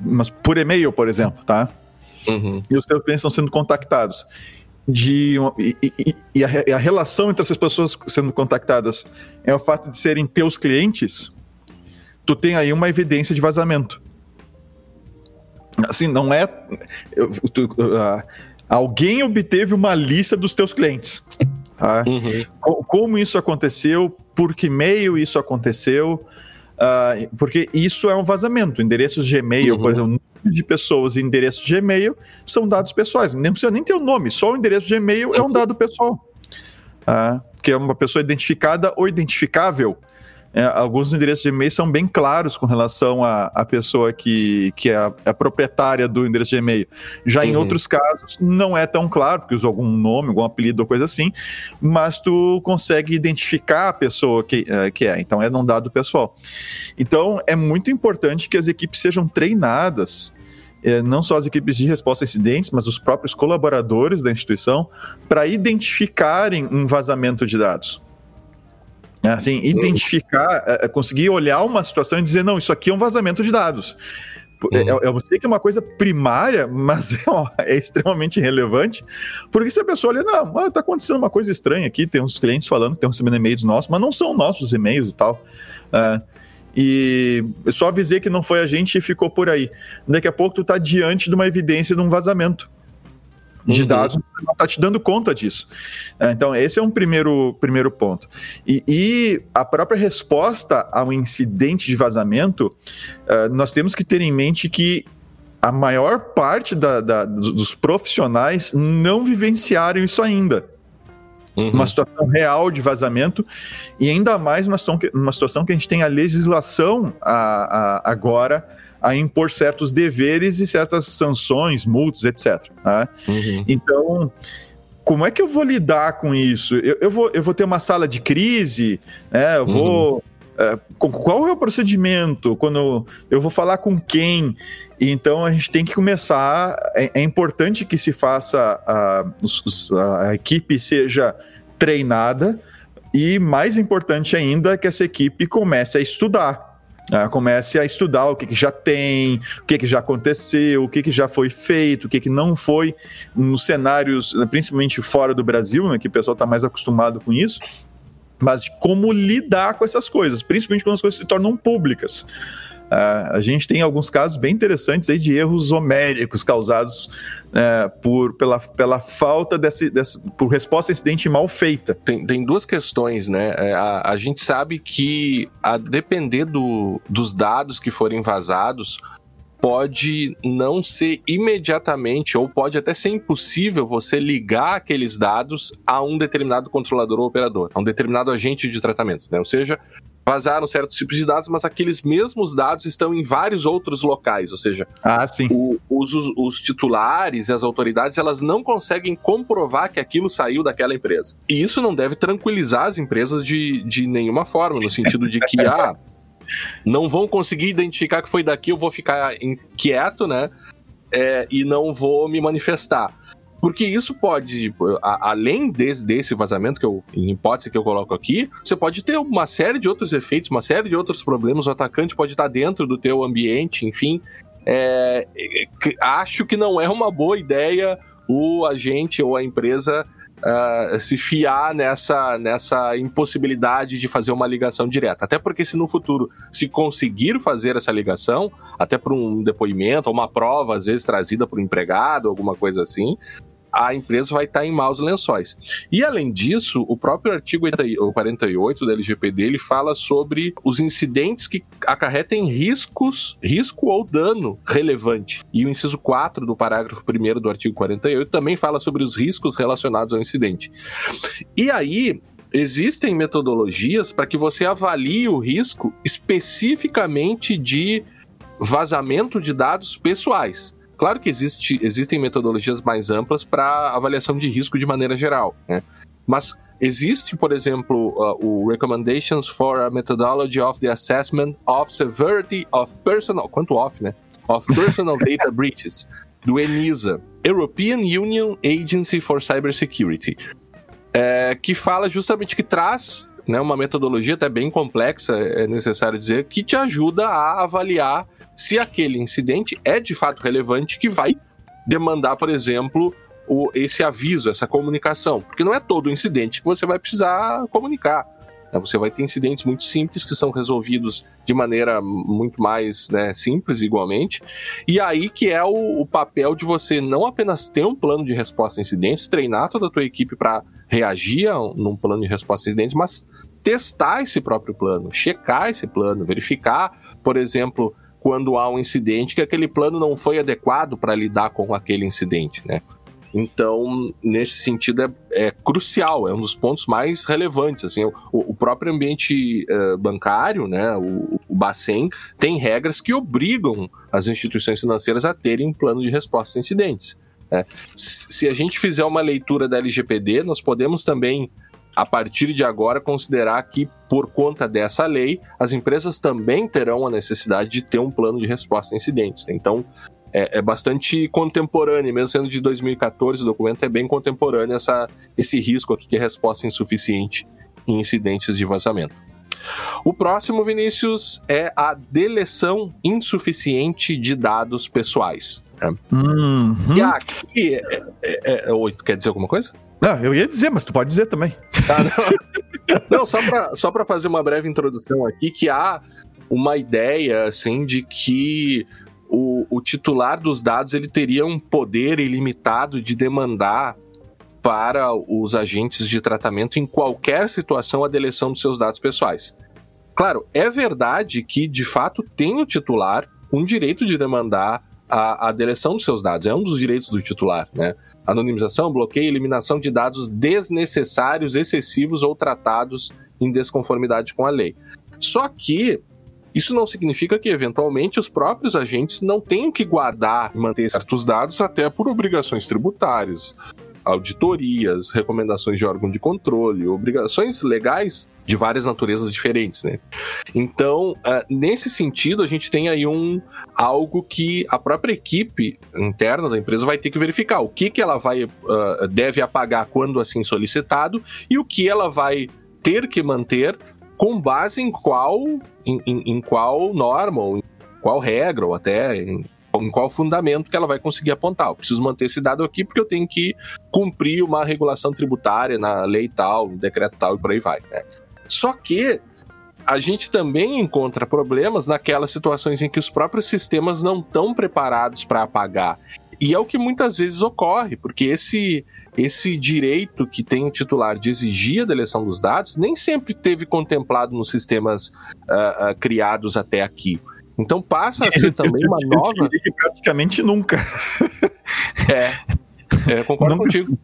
mas por e-mail, por exemplo, tá? Uhum. E os teus clientes estão sendo contactados de e, e, e, a, e, a, relação entre essas pessoas sendo contactadas é o fato de serem teus clientes, tu tem aí uma evidência de vazamento. Assim, não é. Tu, uh, alguém obteve uma lista dos teus clientes. Tá? Uhum. Como isso aconteceu, por que meio isso aconteceu, Uh, porque isso é um vazamento. Endereços Gmail, uhum. por exemplo, de pessoas e endereços Gmail são dados pessoais. Nem precisa nem ter o nome, só o endereço Gmail é um dado pessoal. Uh, que é uma pessoa identificada ou identificável é, alguns endereços de e-mail são bem claros com relação à, pessoa que, que é a, a, proprietária do endereço de e-mail. Já uhum. em outros casos, não é tão claro, porque usa algum nome, algum apelido ou coisa assim, mas tu consegue identificar a pessoa que, é, que é. Então, é num dado pessoal. Então, é muito importante que as equipes sejam treinadas é, não só as equipes de resposta a incidentes, mas os próprios colaboradores da instituição, para identificarem um vazamento de dados. É, assim, identificar, é, é, conseguir olhar uma situação e dizer, não, isso aqui é um vazamento de dados. Uhum. Eu, sei que é uma coisa primária, <laughs> mas é, é, extremamente relevante, porque se a pessoa olha, não, está acontecendo uma coisa estranha aqui, tem uns clientes falando que estão recebendo e-mails nossos, mas não são nossos e-mails e tal. Uh, e eu só avisei que não foi a gente e ficou por aí. Daqui a pouco tu está diante de uma evidência de um vazamento de uhum. dados, não está te dando conta disso. É, então, esse é um primeiro, primeiro ponto. E, e a própria resposta ao incidente de vazamento, uh, nós temos que ter em mente que a maior parte da, da, dos profissionais não vivenciaram isso ainda. Uhum. Uma situação real de vazamento, e ainda mais uma situação que, uma situação que a gente tem a legislação a, a, agora a impor certos deveres e certas sanções, multas, etc. Né? Uhum. Então, como é que eu vou lidar com isso? Eu, eu, vou, eu vou ter uma sala de crise, né? eu vou. Uhum. É, qual é o procedimento? Quando eu vou falar com quem? Então a gente tem que começar. É, é importante que se faça a, a equipe seja treinada e mais importante ainda que essa equipe comece a estudar Uh, comece a estudar o que, que já tem, o que, que já aconteceu, o que, que já foi feito, o que, que não foi, nos cenários, principalmente fora do Brasil, né, que o pessoal está mais acostumado com isso, mas como lidar com essas coisas, principalmente quando as coisas se tornam públicas. Uh, a gente tem alguns casos bem interessantes aí de erros homéricos causados uh, por, pela, pela falta desse, desse, por resposta a incidente mal feita. Tem, tem duas questões, né? É, a, a gente sabe que, a depender do, dos dados que forem vazados, pode não ser imediatamente, ou pode até ser impossível você ligar aqueles dados a um determinado controlador ou operador, a um determinado agente de tratamento. Né? Ou seja, vazaram certos tipos de dados, mas aqueles mesmos dados estão em vários outros locais, ou seja, ah. O, os, os, titulares e as autoridades elas não conseguem comprovar que aquilo saiu daquela empresa. E isso não deve tranquilizar as empresas de, de nenhuma forma, no sentido de que, ah, <laughs> não vão conseguir identificar que foi daqui, eu vou ficar inquieto, né? É, e não vou me manifestar. Porque isso pode, a, além desse, desse vazamento, que eu, em hipótese que eu coloco aqui, você pode ter uma série de outros efeitos, uma série de outros problemas. O atacante pode estar dentro do teu ambiente, enfim. É, acho que não é uma boa ideia o agente ou a empresa uh, se fiar nessa, nessa impossibilidade de fazer uma ligação direta. Até porque se no futuro se conseguir fazer essa ligação, até por um depoimento ou uma prova, às vezes trazida por um empregado, alguma coisa assim, a empresa vai estar em maus lençóis. E além disso, o próprio artigo 48 da LGPD ele fala sobre os incidentes que acarretem riscos, risco ou dano relevante. E o inciso 4 do parágrafo 1 do artigo 48 também fala sobre os riscos relacionados ao incidente. E aí, existem metodologias para que você avalie o risco especificamente de vazamento de dados pessoais. Claro que existe, existem metodologias mais amplas para avaliação de risco de maneira geral, né? Mas existe, por exemplo, uh, o Recommendations for a Methodology of the Assessment of Severity of Personal... Quanto off, né? Of Personal <laughs> Data Breaches, do ENISA, European Union Agency for Cybersecurity, é, que fala justamente que traz né, uma metodologia até bem complexa, é necessário dizer, que te ajuda a avaliar se aquele incidente é de fato relevante, que vai demandar, por exemplo, o, esse aviso, essa comunicação. Porque não é todo incidente que você vai precisar comunicar. Né? Você vai ter incidentes muito simples que são resolvidos de maneira muito mais né, simples, igualmente. E aí que é o, o, papel de você não apenas ter um plano de resposta a incidentes, treinar toda a tua equipe para reagir a, num plano de resposta a incidentes, mas testar esse próprio plano, checar esse plano, verificar, por exemplo, quando há um incidente que aquele plano não foi adequado para lidar com aquele incidente, né? Então, nesse sentido, é, é, crucial, é um dos pontos mais relevantes. Assim, o, o próprio ambiente uh, bancário, né, o, o Bacen, tem regras que obrigam as instituições financeiras a terem um plano de resposta a incidentes. Né? Se a gente fizer uma leitura da LGPD, nós podemos também a partir de agora, considerar que, por conta dessa lei, as empresas também terão a necessidade de ter um plano de resposta a incidentes. Então, é, é, bastante contemporâneo, mesmo sendo de 2014, o documento é bem contemporâneo essa, esse risco aqui que é resposta insuficiente em incidentes de vazamento. O próximo, Vinícius, é a deleção insuficiente de dados pessoais. Né? Uhum. E aqui, é, é, é, quer dizer alguma coisa? Não, eu ia dizer, mas tu pode dizer também. Ah, <laughs> não. não, só para só pra fazer uma breve introdução aqui, que há uma ideia, assim, de que o, o titular dos dados ele teria um poder ilimitado de demandar para os agentes de tratamento em qualquer situação a deleção dos seus dados pessoais. Claro, é verdade que, de fato, tem o titular um direito de demandar a, a deleção dos seus dados, é um dos direitos do titular, né? anonimização, bloqueio eliminação de dados desnecessários, excessivos ou tratados em desconformidade com a lei. Só que isso não significa que, eventualmente, os próprios agentes não tenham que guardar e manter certos dados até por obrigações tributárias, auditorias, recomendações de órgão de controle, obrigações legais de várias naturezas diferentes, né? Então, uh, nesse sentido, a gente tem aí um algo que a própria equipe interna da empresa vai ter que verificar o que, que ela vai uh, deve apagar quando assim solicitado e o que ela vai ter que manter com base em qual em, em, em qual norma ou qual regra ou até em em qual fundamento que ela vai conseguir apontar. Eu preciso manter esse dado aqui porque eu tenho que cumprir uma regulação tributária na lei tal, no decreto tal e por aí vai. Né? Só que a gente também encontra problemas naquelas situações em que os próprios sistemas não estão preparados para apagar. E é o que muitas vezes ocorre, porque esse, esse direito que tem o titular de exigir a deleção dos dados nem sempre teve contemplado nos sistemas uh, uh, criados até aqui. Então passa a <laughs> ser também uma nova. praticamente nunca. <laughs> é, é concordo nunca... contigo.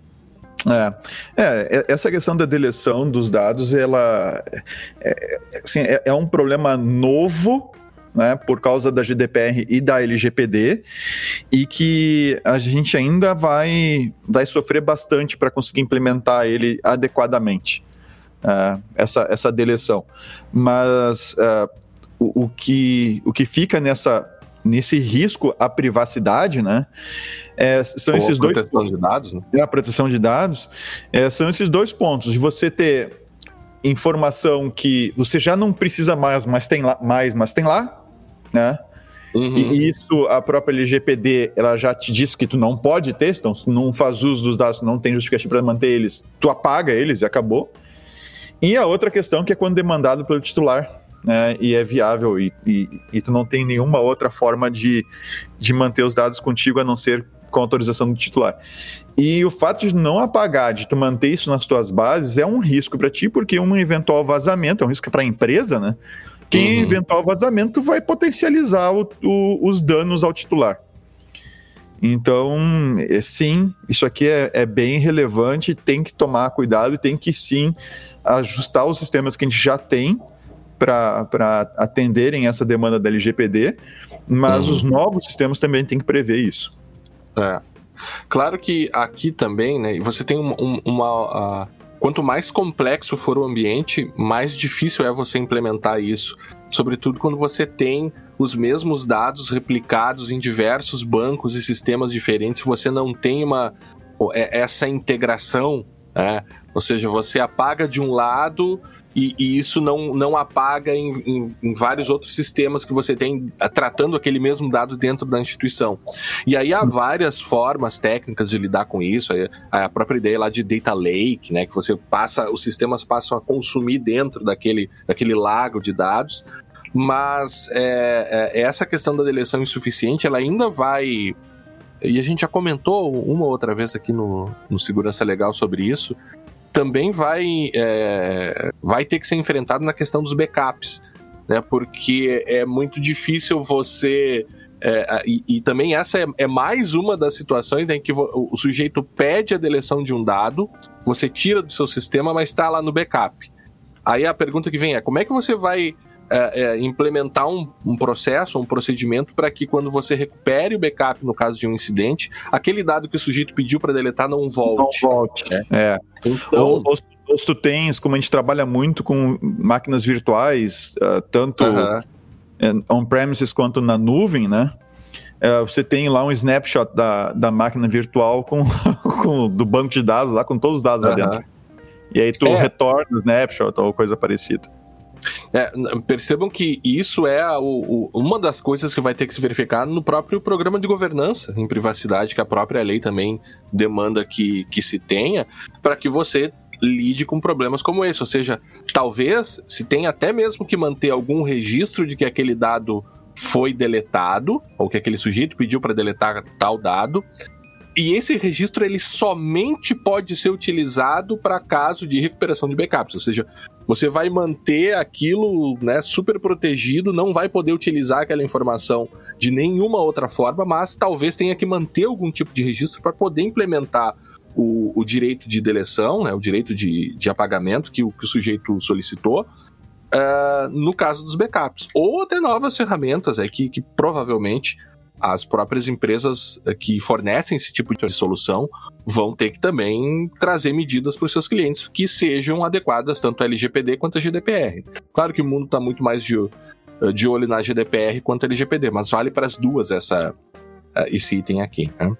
É, é, essa questão da deleção dos dados, ela é, assim, é, é um problema novo né, por causa da GDPR e da LGPD, e que a gente ainda vai, vai sofrer bastante para conseguir implementar ele adequadamente, uh, essa, essa deleção. Mas uh, o, o, que, o que fica nessa, nesse risco à privacidade, né? É, são Ou esses dois. Proteção de dados, né? É, a proteção de dados. É, são esses dois pontos, de você ter informação que você já não precisa mais, mas tem lá, mais, mas tem lá, né? Uhum. E isso, a própria LGPD, ela já te diz que tu não pode ter, então se não faz uso dos dados, não tem justificativa para manter eles, tu apaga eles e acabou. E a outra questão que é quando demandado pelo titular, né, e é viável, e, e, e, tu não tem nenhuma outra forma de, de manter os dados contigo a não ser com autorização do titular. E o fato de não apagar, de tu manter isso nas tuas bases, é um risco para ti, porque um eventual vazamento é um risco para a empresa, né? Quem uhum. eventual vazamento vai potencializar o, o, os danos ao titular. Então, é, sim, isso aqui é, é, bem relevante, tem que tomar cuidado e tem que sim ajustar os sistemas que a gente já tem para atenderem essa demanda da LGPD, mas uhum. os novos sistemas também têm que prever isso. É. Claro que aqui também, né, você tem uma. uma uh, quanto mais complexo for o ambiente, mais difícil é você implementar isso. Sobretudo quando você tem os mesmos dados replicados em diversos bancos e sistemas diferentes, você não tem uma é, essa integração, né? ou seja, você apaga de um lado e, e, isso não, não apaga em, em, em, vários outros sistemas que você tem eh, tratando aquele mesmo dado dentro da instituição. E aí há várias formas técnicas de lidar com isso, a própria ideia lá de data lake, né, que você passa, os sistemas passam a consumir dentro daquele, daquele lago de dados, mas é, é, essa questão da deleção insuficiente, ela ainda vai e a gente já comentou uma outra vez aqui no, no Segurança Legal sobre isso, também vai, é, vai ter que ser enfrentado na questão dos backups, né? Porque é muito difícil você. É, e, e, também essa é, é, mais uma das situações em que o, o, sujeito pede a deleção de um dado, você tira do seu sistema, mas está lá no backup. Aí a pergunta que vem é: como é que você vai é, é, implementar um, um, processo, um procedimento para que quando você recupere o backup no caso de um incidente, aquele dado que o sujeito pediu para deletar não volte. Não volte. É. é. Então, ou, ou, ou tu tens, como a gente trabalha muito com máquinas virtuais, uh, tanto uh -huh. on-premises quanto na nuvem, né? Uh, você tem lá um snapshot da, da máquina virtual com, <laughs> com do banco de dados lá, com todos os dados -huh. lá dentro. E aí tu é. retorna o snapshot ou coisa parecida. É, percebam que isso é a, o, uma das coisas que vai ter que se verificar no próprio programa de governança em privacidade, que a própria lei também demanda que, que se tenha, para que você lide com problemas como esse. Ou seja, talvez se tenha até mesmo que manter algum registro de que aquele dado foi deletado, ou que aquele sujeito pediu para deletar tal dado, e esse registro ele somente pode ser utilizado para caso de recuperação de backups, ou seja, você vai manter aquilo né, super protegido, não vai poder utilizar aquela informação de nenhuma outra forma, mas talvez tenha que manter algum tipo de registro para poder implementar o, o, direito de deleção, né, o direito de, de apagamento que o, que o sujeito solicitou, uh, no caso dos backups. Ou até novas ferramentas é, que, que provavelmente as próprias empresas eh, que fornecem esse tipo de solução vão ter que também trazer medidas para os seus clientes que sejam adequadas tanto à LGPD quanto à GDPR. Claro que o mundo está muito mais de, eh, de olho na GDPR quanto à LGPD, mas vale para as duas essa, eh, esse item aqui. Né?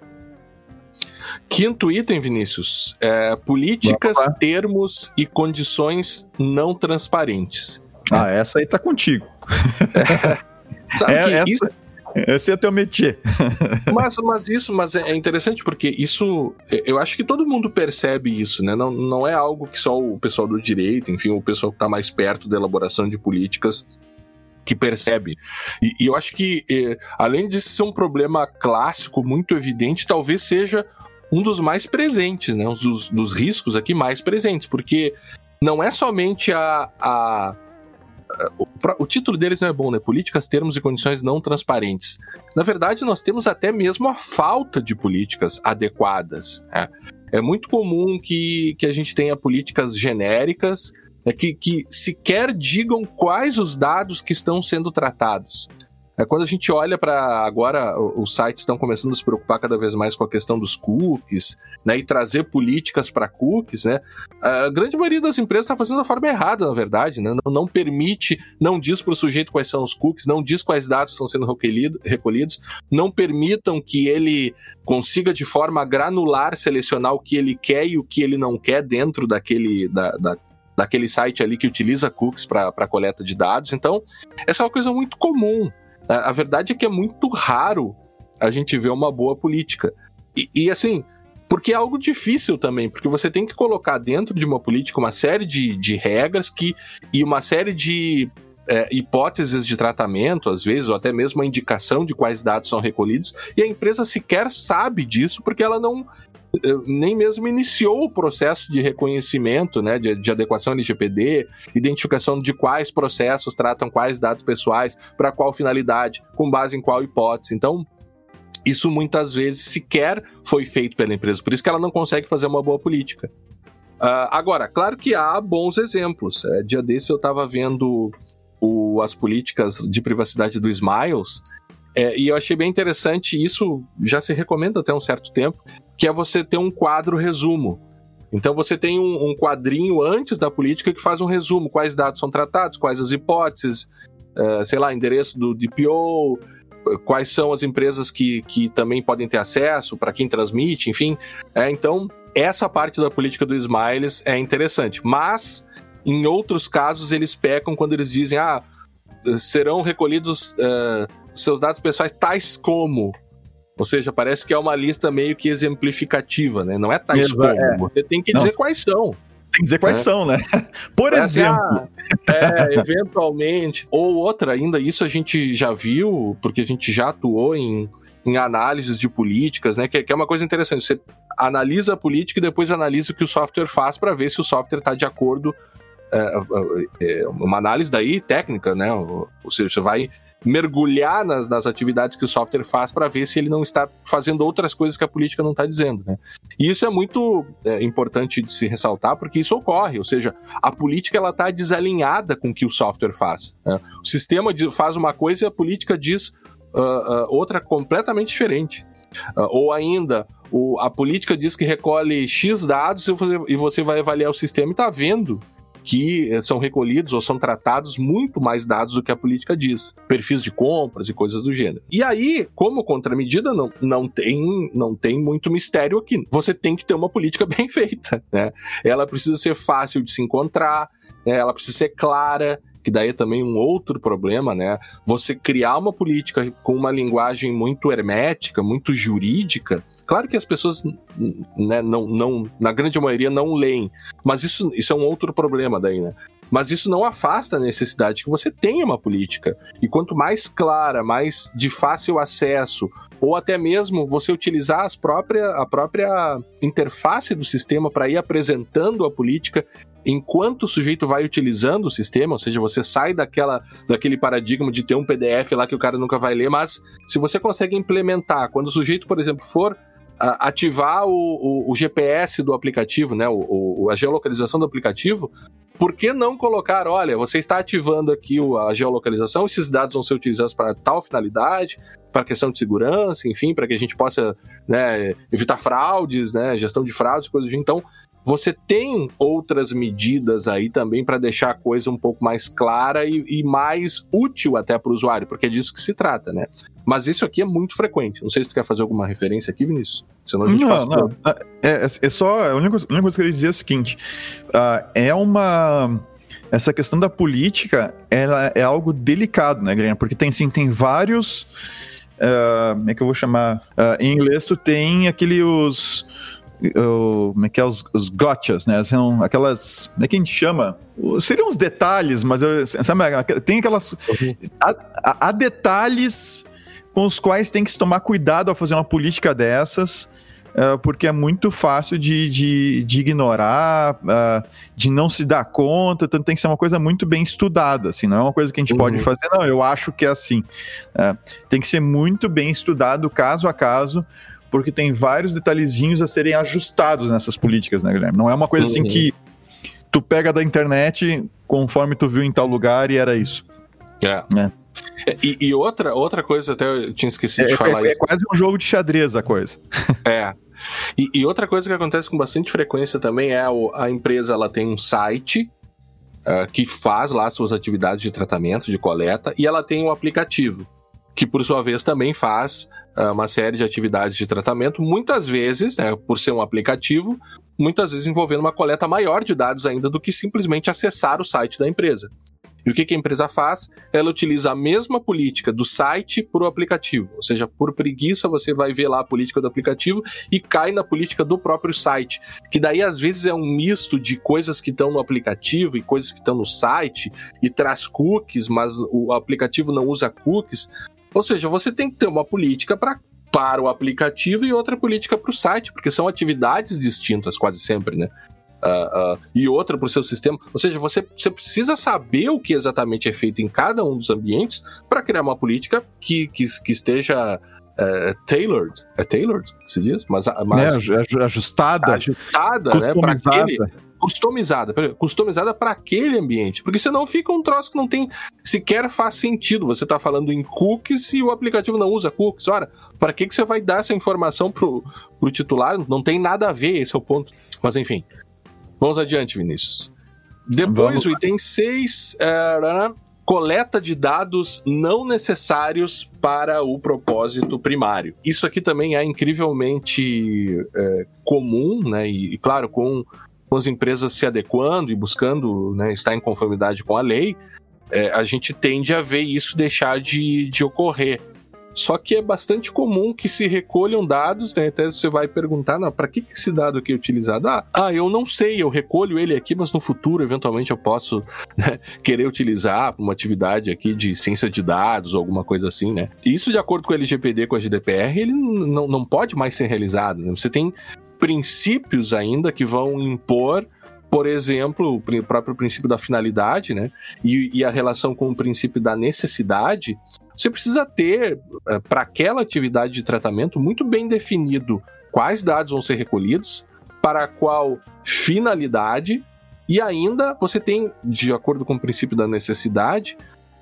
Quinto item, Vinícius, é políticas, termos e condições não transparentes. Ah, essa aí tá contigo. <laughs> Sabe é, que essa... isso Esse é teu métier. <laughs> mas, mas isso mas é interessante porque isso. Eu acho que todo mundo percebe isso, né? Não, não é algo que só o pessoal do direito, enfim, o pessoal que está mais perto da elaboração de políticas que percebe. E, e eu acho que, eh, além de ser um problema clássico, muito evidente, talvez seja um dos mais presentes, né? Um dos, dos riscos aqui mais presentes, porque não é somente a, a o, o, título deles não é bom, né? Políticas, termos e condições não transparentes. Na verdade, nós temos até mesmo a falta de políticas adequadas. Né? É muito comum que, que a gente tenha políticas genéricas é que, que sequer digam quais os dados que estão sendo tratados. É quando a gente olha para agora, os sites estão começando a se preocupar cada vez mais com a questão dos cookies, né, e trazer políticas para cookies, né? A grande maioria das empresas está fazendo da forma errada, na verdade, né? Não, não permite, não diz para o sujeito quais são os cookies, não diz quais dados estão sendo recolhido, recolhidos, não permitam que ele consiga de forma granular selecionar o que ele quer e o que ele não quer dentro daquele da, da daquele site ali que utiliza cookies para coleta de dados. Então, essa é uma coisa muito comum. A, a, verdade é que é muito raro a gente ver uma boa política. E, e, assim, porque é algo difícil também, porque você tem que colocar dentro de uma política uma série de, de regras que, e uma série de é, hipóteses de tratamento, às vezes, ou até mesmo a indicação de quais dados são recolhidos, e a empresa sequer sabe disso porque ela não, nem mesmo iniciou o processo de reconhecimento, né, de, de adequação LGPD, identificação de quais processos tratam quais dados pessoais, para qual finalidade, com base em qual hipótese. Então, isso muitas vezes sequer foi feito pela empresa, por isso que ela não consegue fazer uma boa política. Uh, agora, claro que há bons exemplos. É, dia desse eu estava vendo o, as políticas de privacidade do Smiles, é, e eu achei bem interessante, isso já se recomenda até um certo tempo, que é você ter um quadro resumo. Então você tem um, um quadrinho antes da política que faz um resumo, quais dados são tratados, quais as hipóteses, uh, sei lá, endereço do DPO, quais são as empresas que, que também podem ter acesso, para quem transmite, enfim. É, então, essa parte da política do Smiles é interessante. Mas, em outros casos, eles pecam quando eles dizem, ah, serão recolhidos uh, seus dados pessoais tais como ou seja, parece que é uma lista meio que exemplificativa, né? Não é tais como. É. Você tem que dizer Não. quais são. Tem que dizer quais é. são, né? <laughs> Por Parece exemplo. <laughs> é, eventualmente. Ou outra ainda, isso a gente já viu, porque a gente já atuou em, em análises de políticas, né? Que, que é uma coisa interessante. Você analisa a política e depois analisa o que o software faz para ver se o software está de acordo. É, é, é, uma análise daí técnica, né? Ou seja, você vai mergulhar nas, nas atividades que o software faz para ver se ele não está fazendo outras coisas que a política não está dizendo. Né? E isso é muito é, importante de se ressaltar, porque isso ocorre, ou seja, a política ela está desalinhada com o que o software faz. Né? O sistema faz uma coisa e a política diz uh, uh, outra completamente diferente. Uh, ou ainda, o, a política diz que recolhe X dados e você, e você vai avaliar o sistema e está vendo que eh, são recolhidos ou são tratados muito mais dados do que a política diz, perfis de compras e coisas do gênero. E aí, como contramedida, não, não, tem, não tem muito mistério aqui. Você tem que ter uma política <laughs> bem feita, né? Ela precisa ser fácil de se encontrar, né? ela precisa ser clara, que daí é também um outro problema, né? Você criar uma política com uma linguagem muito hermética, muito jurídica, claro que as pessoas, né, não, não, na grande maioria não leem, mas isso, isso é um outro problema daí, né? Mas isso não afasta a necessidade que você tenha uma política. E quanto mais clara, mais de fácil acesso, ou até mesmo você utilizar as própria, a própria interface do sistema para ir apresentando a política enquanto o sujeito vai utilizando o sistema, ou seja, você sai daquela, daquele paradigma de ter um PDF lá que o cara nunca vai ler, mas se você consegue implementar, quando o sujeito, por exemplo, for ativar o, o, o, GPS do aplicativo, né, o, a geolocalização do aplicativo, por que não colocar, olha, você está ativando aqui a geolocalização, esses dados vão ser utilizados para tal finalidade, para questão de segurança, enfim, para que a gente possa né, evitar fraudes, né, gestão de fraudes, coisas tipo. Então, você tem outras medidas aí também para deixar a coisa um pouco mais clara e, e mais útil até para o usuário, porque é disso que se trata, né? Mas isso aqui é muito frequente. Não sei se tu quer fazer alguma referência aqui, Vinícius. Senão a gente não, passa não. É, é, é, só. A única, a única coisa que eu queria dizer é o seguinte: uh, é uma. Essa questão da política ela é algo delicado, né, Grêmio? Porque tem sim, tem vários Uh, como é que eu vou chamar? Uh, em inglês, tu tem aquele os. Como é que é? Os, os gotchas, né? São aquelas. Como é que a gente chama? Seriam os detalhes, mas eu, sabe, tem aquelas. Uhum. Há, há, detalhes com os quais tem que se tomar cuidado ao fazer uma política dessas. Uh, porque é muito fácil de, de, de ignorar, uh, de não se dar conta, então tem que ser uma coisa muito bem estudada, assim, não é uma coisa que a gente uhum. pode fazer, não, eu acho que é assim. Uh, tem que ser muito bem estudado caso a caso, porque tem vários detalhezinhos a serem ajustados nessas políticas, né, Guilherme? Não é uma coisa assim uhum. assim que tu pega da internet conforme tu viu em tal lugar e era isso. É. é. E, e, outra, outra coisa, até eu tinha esquecido é, de falar é, isso. É quase um jogo de xadrez a coisa. <laughs> É, e, e, outra coisa que acontece com bastante frequência também é a, a empresa ela tem um site uh, que faz lá suas atividades de tratamento, de coleta, e ela tem um aplicativo que por sua vez também faz uh, uma série de atividades de tratamento, muitas vezes, né, por ser um aplicativo, muitas vezes envolvendo uma coleta maior de dados ainda do que simplesmente acessar o site da empresa. E o que, que a empresa faz? Ela utiliza a mesma política do site para o aplicativo. Ou seja, por preguiça você vai ver lá a política do aplicativo e cai na política do próprio site. Que daí às vezes é um misto de coisas que estão no aplicativo e coisas que estão no site e traz cookies, mas o aplicativo não usa cookies. Ou seja, você tem que ter uma política para para o aplicativo e outra política para o site, porque são atividades distintas quase sempre, né? Uh, uh, e outra para o seu sistema. Ou seja, você, você precisa saber o que exatamente é feito em cada um dos ambientes para criar uma política que, que, que esteja uh, tailored. É tailored se diz? Mas, mas é, ajustada. Ajustada, né? Para aquele customizada, customizada para aquele ambiente, porque senão fica um troço que não tem sequer faz sentido. Você está falando em cookies e o aplicativo não usa cookies. Ora, para que que você vai dar essa informação pro, pro titular? Não tem nada a ver, esse é o ponto. Mas enfim, Vamos adiante, Vinícius. Depois, Vamos. o item 6, é, coleta de dados não necessários para o propósito primário. Isso aqui também é incrivelmente é, comum, né? E, e claro, com, com, as empresas se adequando e buscando né, estar em conformidade com a lei, é, a gente tende a ver isso deixar de, de ocorrer. Só que é bastante comum que se recolham dados, né? Até você vai perguntar, não, para que, esse dado aqui é utilizado? Ah, ah, eu não sei, eu recolho ele aqui, mas no futuro, eventualmente, eu posso <laughs> né, querer utilizar uma atividade aqui de ciência de dados ou alguma coisa assim, né? Isso, de acordo com o LGPD, com a GDPR, ele não, não pode mais ser realizado. Né? Você tem princípios ainda que vão impor por exemplo, o próprio princípio da finalidade, né? E, e, a relação com o princípio da necessidade, você precisa ter, uh, para aquela atividade de tratamento, muito bem definido quais dados vão ser recolhidos, para qual finalidade, e ainda você tem, de acordo com o princípio da necessidade,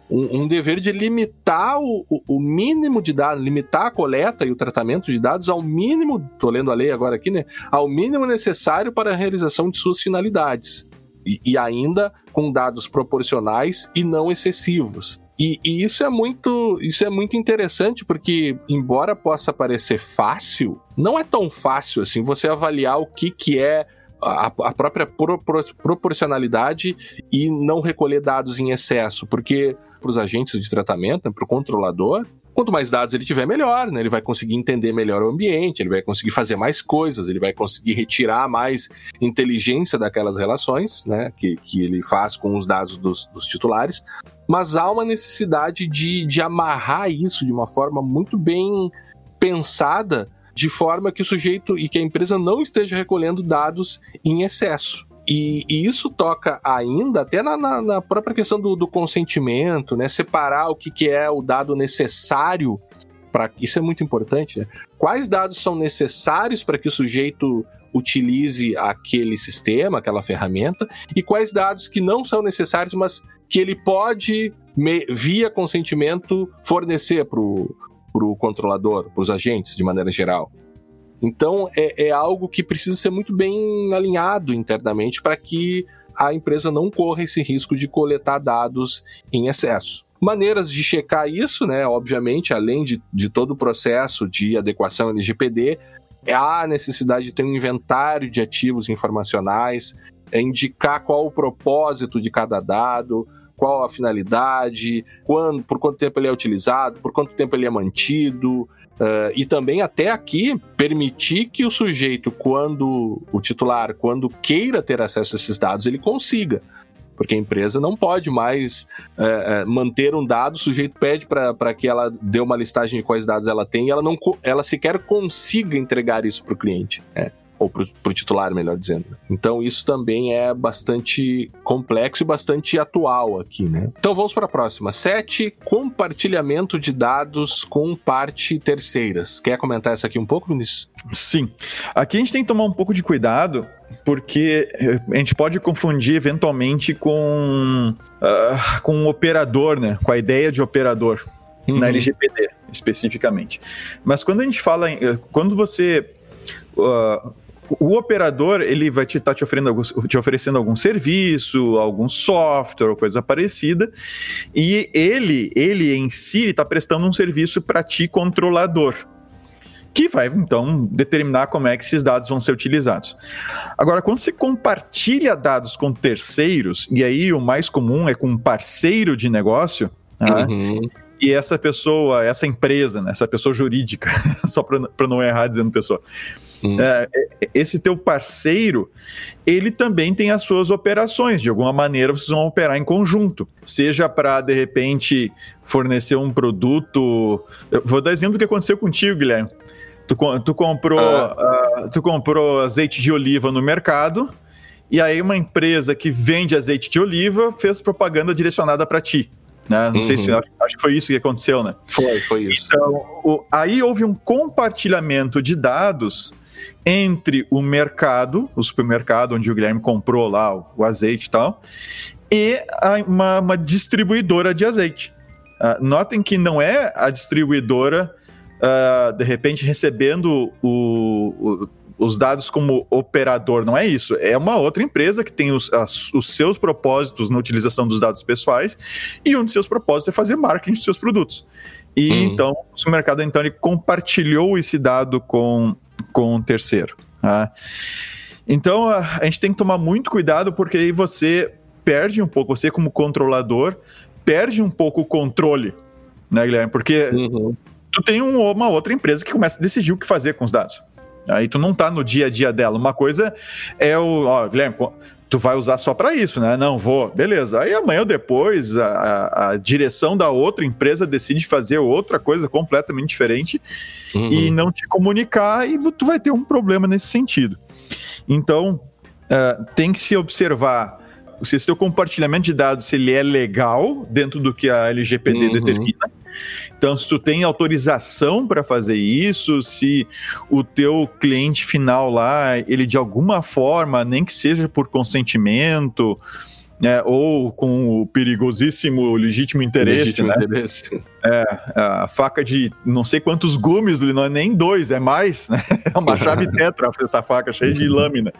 um, um dever de limitar o, o, mínimo de dados, limitar a coleta e o tratamento de dados ao mínimo, estou lendo a lei agora aqui, né? Ao mínimo necessário para a realização de suas finalidades. E, e ainda com dados proporcionais e não excessivos. E, e, isso é muito isso é muito interessante porque embora possa parecer fácil não é tão fácil assim você avaliar o que que é a, a própria pro, pro, proporcionalidade e não recolher dados em excesso porque para os agentes de tratamento né, para o controlador quanto mais dados ele tiver, melhor, né? Ele vai conseguir entender melhor o ambiente, ele vai conseguir fazer mais coisas, ele vai conseguir retirar mais inteligência daquelas relações, né? Que, que ele faz com os dados dos, dos titulares mas há uma necessidade de, de amarrar isso de uma forma muito bem pensada, de forma que o sujeito e que a empresa não esteja recolhendo dados em excesso. E, e, isso toca ainda até na, na, na própria questão do, do, consentimento, né? Separar o que, que é o dado necessário para isso é muito importante. Né? Quais dados são necessários para que o sujeito utilize aquele sistema, aquela ferramenta, e quais dados que não são necessários, mas que ele pode, via consentimento, fornecer para o controlador, para os agentes, de maneira geral. Então, é, é algo que precisa ser muito bem alinhado internamente para que a empresa não corra esse risco de coletar dados em excesso. Maneiras de checar isso, né? Obviamente, além de, de todo o processo de adequação LGPD, há a necessidade de ter um inventário de ativos informacionais, é indicar qual o propósito de cada dado, qual a finalidade, quando, por quanto tempo ele é utilizado, por quanto tempo ele é mantido. Uh, e também até aqui permitir que o sujeito, quando o titular, quando queira ter acesso a esses dados, ele consiga porque a empresa não pode mais é, manter um dado, o sujeito pede para que ela dê uma listagem de quais dados ela tem e ela, não, ela sequer consiga entregar isso para o cliente. Né? Ou para o titular, melhor dizendo. Então isso também é bastante complexo e bastante atual aqui, né? Então vamos para a próxima. 7. Compartilhamento de dados com parte terceiras. Quer comentar essa aqui um pouco, Vinícius? Sim. Aqui a gente tem que tomar um pouco de cuidado, porque eh, a gente pode confundir eventualmente com, uh, com um operador, né? Com a ideia de operador. Uhum. Na LGPD, especificamente. Mas quando a gente fala, em, eh, quando você uh, o operador ele vai te estar tá te, oferecendo, te oferecendo algum serviço, algum software ou coisa parecida, e ele, ele em si está prestando um serviço para ti, controlador que vai então determinar como é que esses dados vão ser utilizados. Agora, quando você compartilha dados com terceiros, e aí o mais comum é com um parceiro de negócio, tá? uhum. E essa pessoa, essa empresa, né, essa pessoa jurídica, <laughs> só para não errar dizendo pessoa, Hum. É, esse teu parceiro, ele também tem as suas operações. De alguma maneira, vocês vão operar em conjunto. Seja para, de repente, fornecer um produto. Eu vou dar exemplo do que aconteceu contigo, Guilherme. Tu, tu, comprou, uh, tu comprou azeite de oliva no mercado. E aí, uma empresa que vende azeite de oliva fez propaganda direcionada para ti. Né? Não uhum. sei se uhum. acho, acho, que foi isso que aconteceu, né? Foi, foi isso. Então, o, aí houve um compartilhamento de dados entre o mercado, o supermercado onde o Guilherme comprou lá o, o azeite e tal, e a, uma, uma, distribuidora de azeite. Uh, notem que não é a distribuidora, uh, de repente, recebendo o, o, os dados como operador, não é isso. É uma outra empresa que tem os, as, os seus propósitos na utilização dos dados pessoais e um dos seus propósitos é fazer marketing dos seus produtos. E hum. então, o supermercado então, ele compartilhou esse dado com com o terceiro. Tá? Então a, a gente tem que tomar muito cuidado porque aí você perde um pouco, você como controlador, perde um pouco o controle, né, Guilherme? Porque uhum. tu tem um, uma outra empresa que começa a decidir o que fazer com os dados. Aí tu não tá no dia a dia dela. Uma coisa é o, ó, Guilherme, tu vai usar só para isso, né? Não vou, beleza. Aí amanhã ou depois a, a, a, direção da outra empresa decide fazer outra coisa completamente diferente uhum. e não te comunicar e tu vai ter um problema nesse sentido. Então uh, tem que se observar se seu compartilhamento de dados se ele é legal dentro do que a LGPD uhum. determina então, se tu tem autorização para fazer isso, se o teu cliente final lá, ele de alguma forma, nem que seja por consentimento, né, ou com o perigosíssimo legítimo interesse, legítimo né? interesse. É, a faca de não sei quantos gumes, não é nem dois, é mais, né? <laughs> É uma chave <laughs> tetra essa faca cheia de lâmina.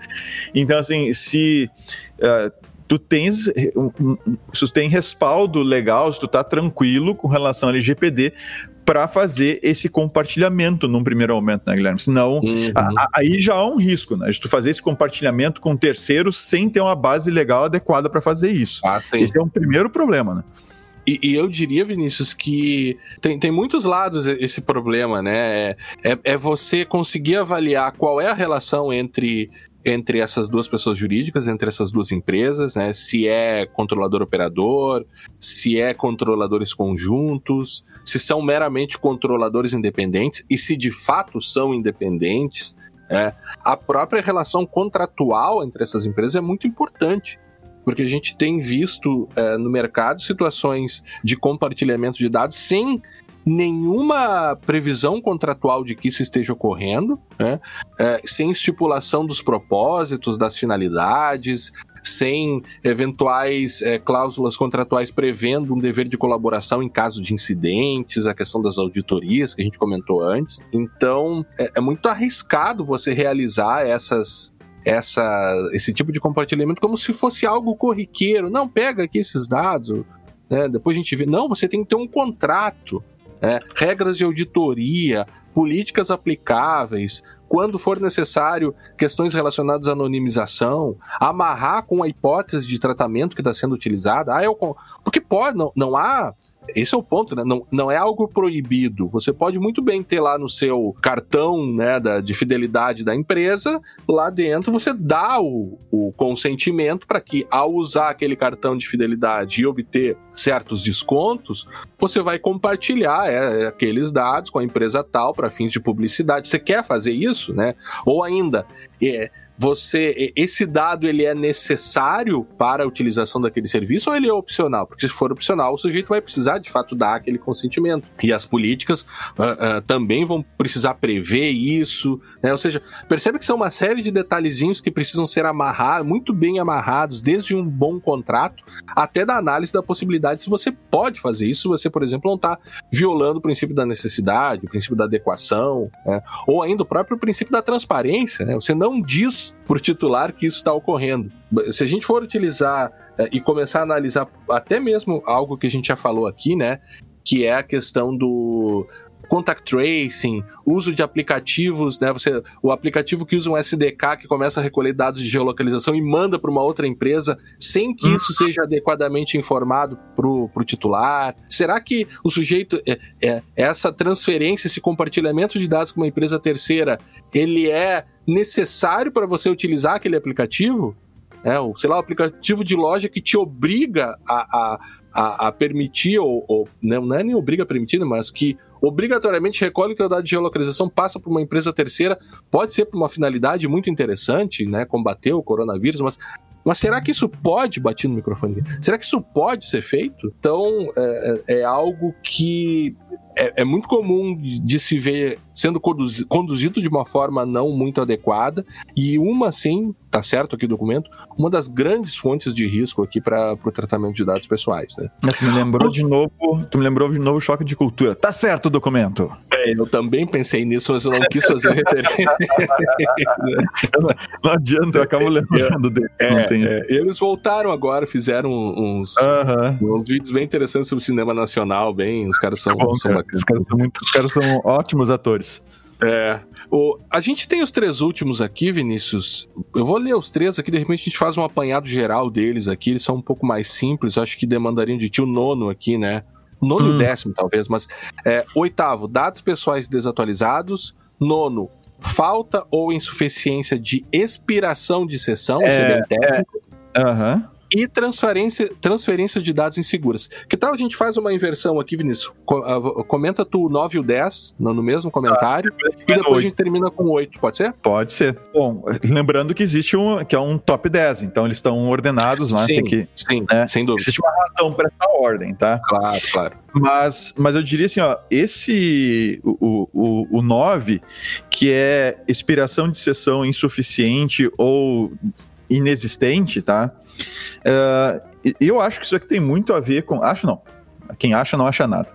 Então, assim, se uh, tu tens se tu tem respaldo legal, se tu tá tranquilo com relação ao LGPD para fazer esse compartilhamento num primeiro momento, né, Guilherme? Senão, uhum. a, a, aí já há um risco, né? De tu fazer esse compartilhamento com terceiros sem ter uma base legal adequada para fazer isso. Ah, esse é um primeiro problema, né? E, e, eu diria, Vinícius, que tem, tem muitos lados esse problema, né? É, é, é você conseguir avaliar qual é a relação entre entre essas duas pessoas jurídicas, entre essas duas empresas, né? Se é controlador-operador, se é controladores conjuntos, se são meramente controladores independentes e se de fato são independentes. Né? A própria relação contratual entre essas empresas é muito importante porque a gente tem visto é, no mercado situações de compartilhamento de dados sem nenhuma previsão contratual de que isso esteja ocorrendo, né? é, sem estipulação dos propósitos, das finalidades, sem eventuais é, cláusulas contratuais prevendo um dever de colaboração em caso de incidentes, a questão das auditorias que a gente comentou antes. Então, é, é muito arriscado você realizar essas, essa, esse tipo de compartilhamento como se fosse algo corriqueiro. Não, pega aqui esses dados, né? depois a gente vê. Não, você tem que ter um contrato é, regras de auditoria, políticas aplicáveis, quando for necessário, questões relacionadas à anonimização, amarrar com a hipótese de tratamento que está sendo utilizada. Ah, eu, porque pode, não, não há esse é o ponto, né? Não, não é algo proibido. Você pode muito bem ter lá no seu cartão né, da, de fidelidade da empresa, lá dentro você dá o, o consentimento para que, ao usar aquele cartão de fidelidade e obter certos descontos, você vai compartilhar é, aqueles dados com a empresa tal para fins de publicidade. Você quer fazer isso, né? Ou ainda, é, você esse dado ele é necessário para a utilização daquele serviço ou ele é opcional? Porque se for opcional, o sujeito vai precisar de fato dar aquele consentimento. E as políticas uh, uh, também vão precisar prever isso, né? Ou seja, percebe que são uma série de detalhezinhos que precisam ser amarrados, muito bem amarrados, desde um bom contrato até da análise da possibilidade se você pode fazer isso, se você, por exemplo, não está violando o princípio da necessidade, o princípio da adequação, né? ou ainda o próprio princípio da transparência. Né? Você não diz por titular que isso está ocorrendo. Se a gente for utilizar é, e começar a analisar até mesmo algo que a gente já falou aqui, né? Que é a questão do contact tracing, uso de aplicativos, né? Você, o aplicativo que usa um SDK que começa a recolher dados de geolocalização e manda para uma outra empresa sem que isso seja adequadamente informado para o titular. Será que o sujeito, é, é, essa transferência, esse compartilhamento de dados com uma empresa terceira, ele é necessário para você utilizar aquele aplicativo? É, ou, sei lá, o aplicativo de loja que te obriga a, a, a, a permitir, ou, ou, não é nem obriga a permitir, né, mas que obrigatoriamente recolhe teu dado de geolocalização, passa para uma empresa terceira, pode ser para uma finalidade muito interessante, né, combater o coronavírus, mas mas será que isso pode bater no microfone? Será que isso pode ser feito? Então, é, é, é algo que é, é, muito comum de se ver sendo conduzido de uma forma não muito adequada e uma sim, tá certo aqui o documento, uma das grandes fontes de risco aqui para o tratamento de dados pessoais, né? Tu me lembrou de novo, tu me lembrou de novo choque de cultura. Tá certo o documento. É, eu também pensei nisso, mas eu não quis fazer <laughs> referência. não, não, adianta, eu acabo lembrando dele. É, é, eles voltaram agora, fizeram uns, uh -huh. uns vídeos bem interessantes sobre cinema nacional, bem, os caras são, bom, são os caras são, muito, os caras são ótimos atores. É. O, a gente tem os três últimos aqui, Vinícius. Eu vou ler os três aqui, de repente a gente faz um apanhado geral deles aqui. Eles são um pouco mais simples, acho que demandariam de ti o nono aqui, né? Nono hum. e décimo, talvez, mas. É, oitavo, dados pessoais desatualizados. Nono, falta ou insuficiência de expiração de sessão, é, esse é bem técnico. Aham. Uh -huh e transferência, transferência de dados inseguras. Que tal a gente faz uma inversão aqui, Vinícius? Ah, comenta tu o 9 e o 10 no mesmo comentário ah, e depois 8. a gente termina com o 8, pode ser? Pode ser. Bom, lembrando que existe um que é um top 10, então eles estão ordenados lá, sim, que, sim, né? sem dúvida. Existe uma razão para essa ordem, tá? Claro, claro. Mas, mas eu diria assim, ó, esse, o, o, o 9, que é expiração de sessão insuficiente ou inexistente, tá? Uh, eu acho que isso aqui tem muito a ver com. Acho não. Quem acha não acha nada.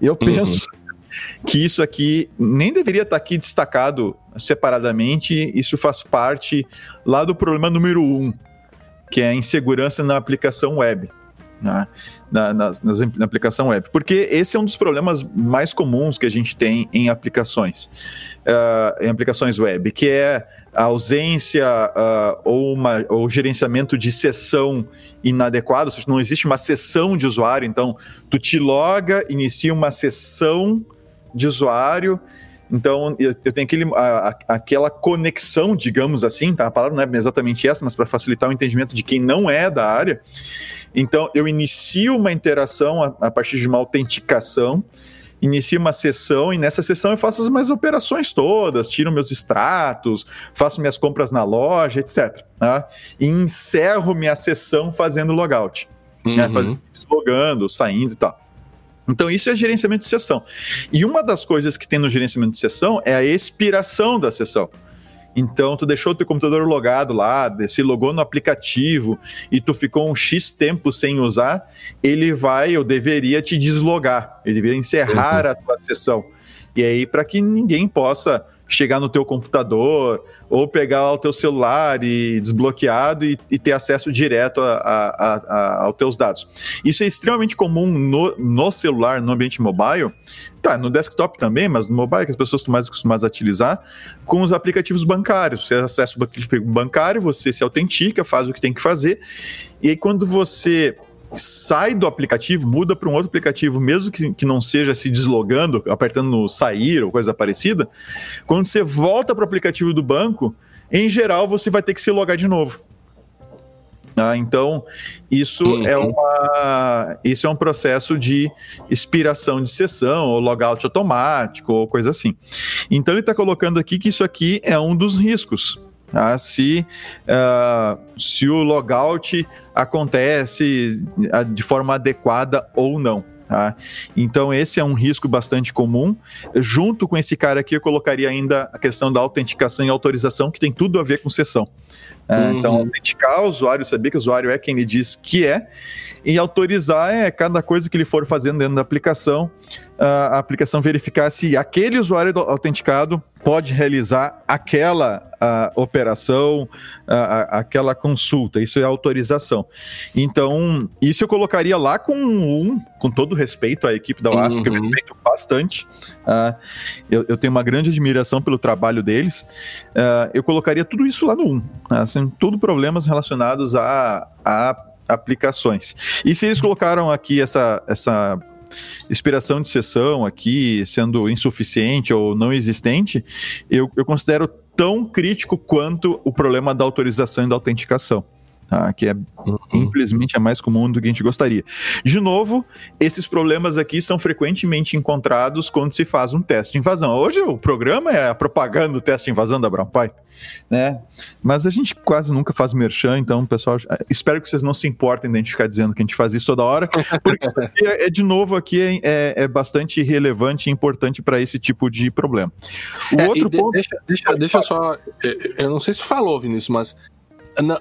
Eu uhum. penso uhum. que isso aqui nem deveria estar aqui destacado separadamente. Isso faz parte lá do problema número um, que é a insegurança na aplicação web. Né? Na, na, na, aplicação web. Porque esse é um dos problemas mais comuns que a gente tem em aplicações, uh, em aplicações web, que é a ausência uh, ou, uma, ou gerenciamento de sessão inadequado, ou seja, não existe uma sessão de usuário, então tu te loga, inicia uma sessão de usuário, então eu, eu tenho aquele, a, a, aquela conexão, digamos assim, tá? a palavra não é exatamente essa, mas para facilitar o entendimento de quem não é da área, então eu inicio uma interação a, a partir de uma autenticação, inicio uma sessão e nessa sessão eu faço as minhas operações todas, tiro meus extratos, faço minhas compras na loja, etc. Tá? E encerro minha sessão fazendo logout, né? uhum. né? fazendo, logando, saindo e tal. Então, isso é gerenciamento de sessão. E uma das coisas que tem no gerenciamento de sessão é a expiração da sessão. Então, tu deixou o teu computador logado lá, se logou no aplicativo e tu ficou um X tempo sem usar, ele vai ou deveria te deslogar, ele deveria encerrar uhum. a tua sessão. E aí, para que ninguém possa chegar no teu computador ou pegar o teu celular e desbloqueado e, e ter acesso direto a, a, a, aos teus dados. Isso é extremamente comum no, no celular, no ambiente mobile, tá, no desktop também, mas no mobile que as pessoas estão mais acostumadas a utilizar, com os aplicativos bancários. Você acessa o aplicativo bancário, você se autentica, faz o que tem que fazer, e aí quando você sai do aplicativo, muda para um outro aplicativo, mesmo que, que não seja se deslogando, apertando no sair ou coisa parecida, quando você volta para o aplicativo do banco, em geral você vai ter que se logar de novo. Ah, então, isso uhum. é uma, isso é um processo de expiração de sessão, ou logout automático, ou coisa assim. Então, ele está colocando aqui que isso aqui é um dos riscos. Tá? Se, uh, se o logout acontece ah, de forma adequada ou não. Tá? Então, esse é um risco bastante comum. Junto com esse cara aqui, eu colocaria ainda a questão da autenticação e autorização, que tem tudo a ver com sessão. Uhum. Então, autenticar o usuário, saber que o usuário é quem ele diz que é, e autorizar é cada coisa que ele for fazendo dentro da aplicação, a aplicação verificar se aquele usuário autenticado pode realizar aquela operação, aquela consulta. Isso é autorização. Então, isso eu colocaria lá com um, com todo respeito à equipe da OASP, uhum. que eu respeito bastante. Uh, eu, eu, tenho uma grande admiração pelo trabalho deles. Uh, eu colocaria tudo isso lá no 1. Assim, tudo problemas relacionados a, a aplicações. E se eles colocaram aqui essa, essa expiração de sessão aqui sendo insuficiente ou não existente, eu, eu considero tão crítico quanto o problema da autorização e da autenticação tá? que é uhum. infelizmente é mais comum do que a gente gostaria. De novo, esses problemas aqui são frequentemente encontrados quando se faz um teste de invasão. Hoje o programa é a propaganda do teste de invasão da Brown Pipe, né? Mas a gente quase nunca faz merchan, então, pessoal, espero que vocês não se importem de a gente ficar dizendo que a gente faz isso toda hora, porque é, é, de novo aqui é, é, é bastante relevante e importante para esse tipo de problema. O é, outro de, ponto... Deixa, deixa, deixa só, eu não sei se falou, Vinícius, mas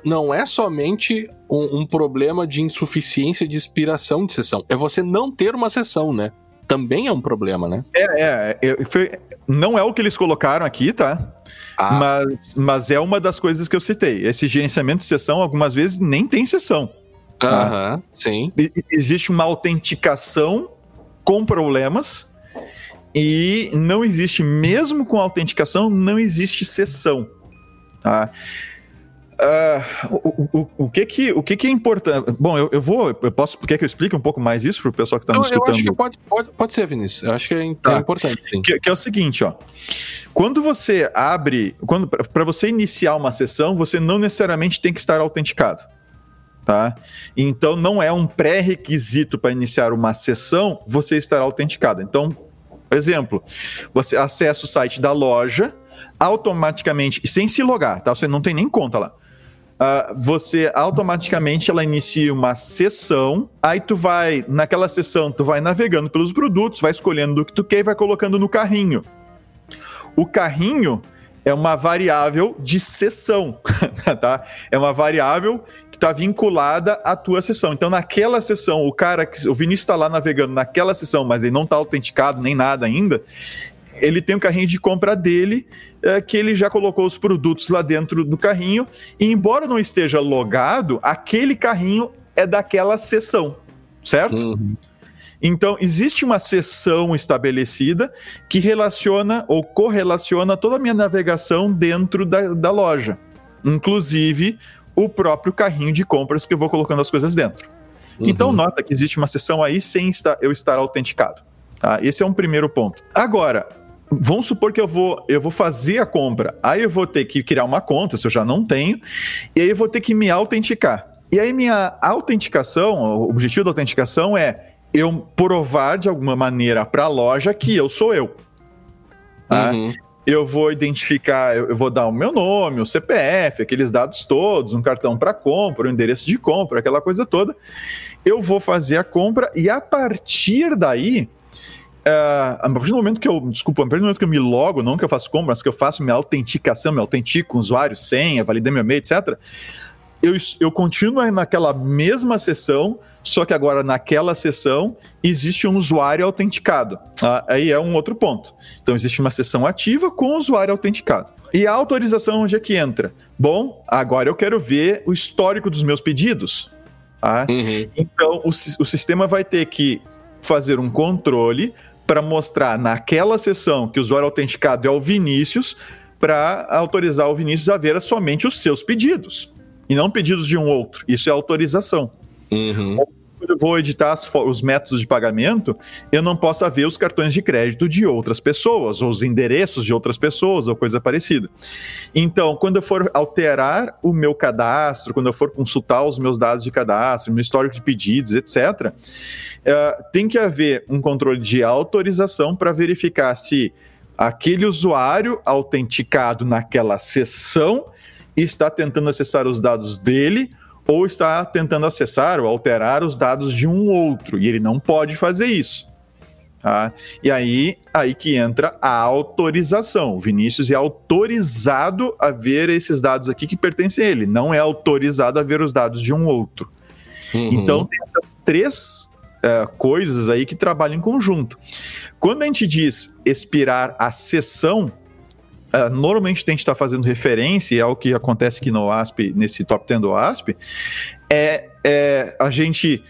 não é somente um, um, problema de insuficiência de expiração de sessão, é você não ter uma sessão, né? Também é um problema, né? É, é, é foi, não é o que eles colocaram aqui, tá? Ah. Mas, mas é uma das coisas que eu citei. Esse gerenciamento de sessão, algumas vezes, nem tem sessão. Aham, sim. E, existe uma autenticação com problemas e não existe, mesmo com autenticação, não existe sessão. Tá? Uh, o, o, o, que que, o que que é importante? Bom, eu, eu vou, eu posso, quer que eu explique um pouco mais isso para o pessoal que está nos escutando? Eu acho que pode, pode, pode ser, Vinícius. Eu acho que é, tá. é importante. Que, que, é o seguinte, ó. Quando você abre, quando para você iniciar uma sessão, você não necessariamente tem que estar autenticado. Tá? Então não é um pré-requisito para iniciar uma sessão você estar autenticado. Então, exemplo, você acessa o site da loja automaticamente, sem se logar, tá? Você não tem nem conta lá uh, você automaticamente ela inicia uma sessão, aí tu vai, naquela sessão, tu vai navegando pelos produtos, vai escolhendo o que tu quer e vai colocando no carrinho. O carrinho é uma variável de sessão, <laughs> tá? É uma variável que está vinculada à tua sessão. Então, naquela sessão, o cara, o Vinícius está lá navegando naquela sessão, mas ele não está autenticado nem nada ainda, ele tem o carrinho de compra dele, é, que ele já colocou os produtos lá dentro do carrinho, e embora não esteja logado, aquele carrinho é daquela seção, certo? Uhum. Então, existe uma seção estabelecida que relaciona ou correlaciona toda a minha navegação dentro da, da loja, inclusive o próprio carrinho de compras que eu vou colocando as coisas dentro. Uhum. Então, nota que existe uma seção aí sem eu estar autenticado. Tá? Esse é um primeiro ponto. Agora, Vamos supor que eu vou, eu vou fazer a compra. Aí eu vou ter que criar uma conta, se eu já não tenho, e aí eu vou ter que me autenticar. E aí minha autenticação, o objetivo da autenticação é eu provar de alguma maneira para a loja que eu sou eu. Tá? Uhum. Eu vou identificar, eu vou dar o meu nome, o CPF, aqueles dados todos, um cartão para compra, um endereço de compra, aquela coisa toda. Eu vou fazer a compra e a partir daí Uh, a partir do momento que eu, desculpa, a partir do momento que eu me logo, não que eu faço compra, mas que eu faço minha autenticação, me autentico com o usuário, senha, validei meu e-mail, etc., eu, eu continuo naquela mesma sessão, só que agora naquela sessão existe um usuário autenticado. Ah, aí é um outro ponto. Então existe uma sessão ativa com usuário autenticado. E a autorização onde é que entra? Bom, agora eu quero ver o histórico dos meus pedidos. Tá? Uhum. Então o, o sistema vai ter que fazer um controle para mostrar naquela sessão que o usuário autenticado é o Vinícius, para autorizar o Vinícius a ver somente os seus pedidos e não pedidos de um outro. Isso é autorização. Uhum. Quando eu vou editar os métodos de pagamento, eu não posso ver os cartões de crédito de outras pessoas, ou os endereços de outras pessoas, ou coisa parecida. Então, quando eu for alterar o meu cadastro, quando eu for consultar os meus dados de cadastro, meu histórico de pedidos, etc., uh, eh, tem que haver um controle de autorização para verificar se aquele usuário autenticado naquela sessão está tentando acessar os dados dele ou está tentando acessar ou alterar os dados de um outro, e ele não pode fazer isso. Tá? E aí, aí que entra a autorização. O Vinícius é autorizado a ver esses dados aqui que pertencem a ele, não é autorizado a ver os dados de um outro. Uhum. Então, tem essas três uh, coisas aí que trabalham em conjunto. Quando a gente diz expirar a sessão, Uh, normalmente a gente está fazendo referência ao que acontece aqui no OASP, nesse top 10 do OASP, é, é a gente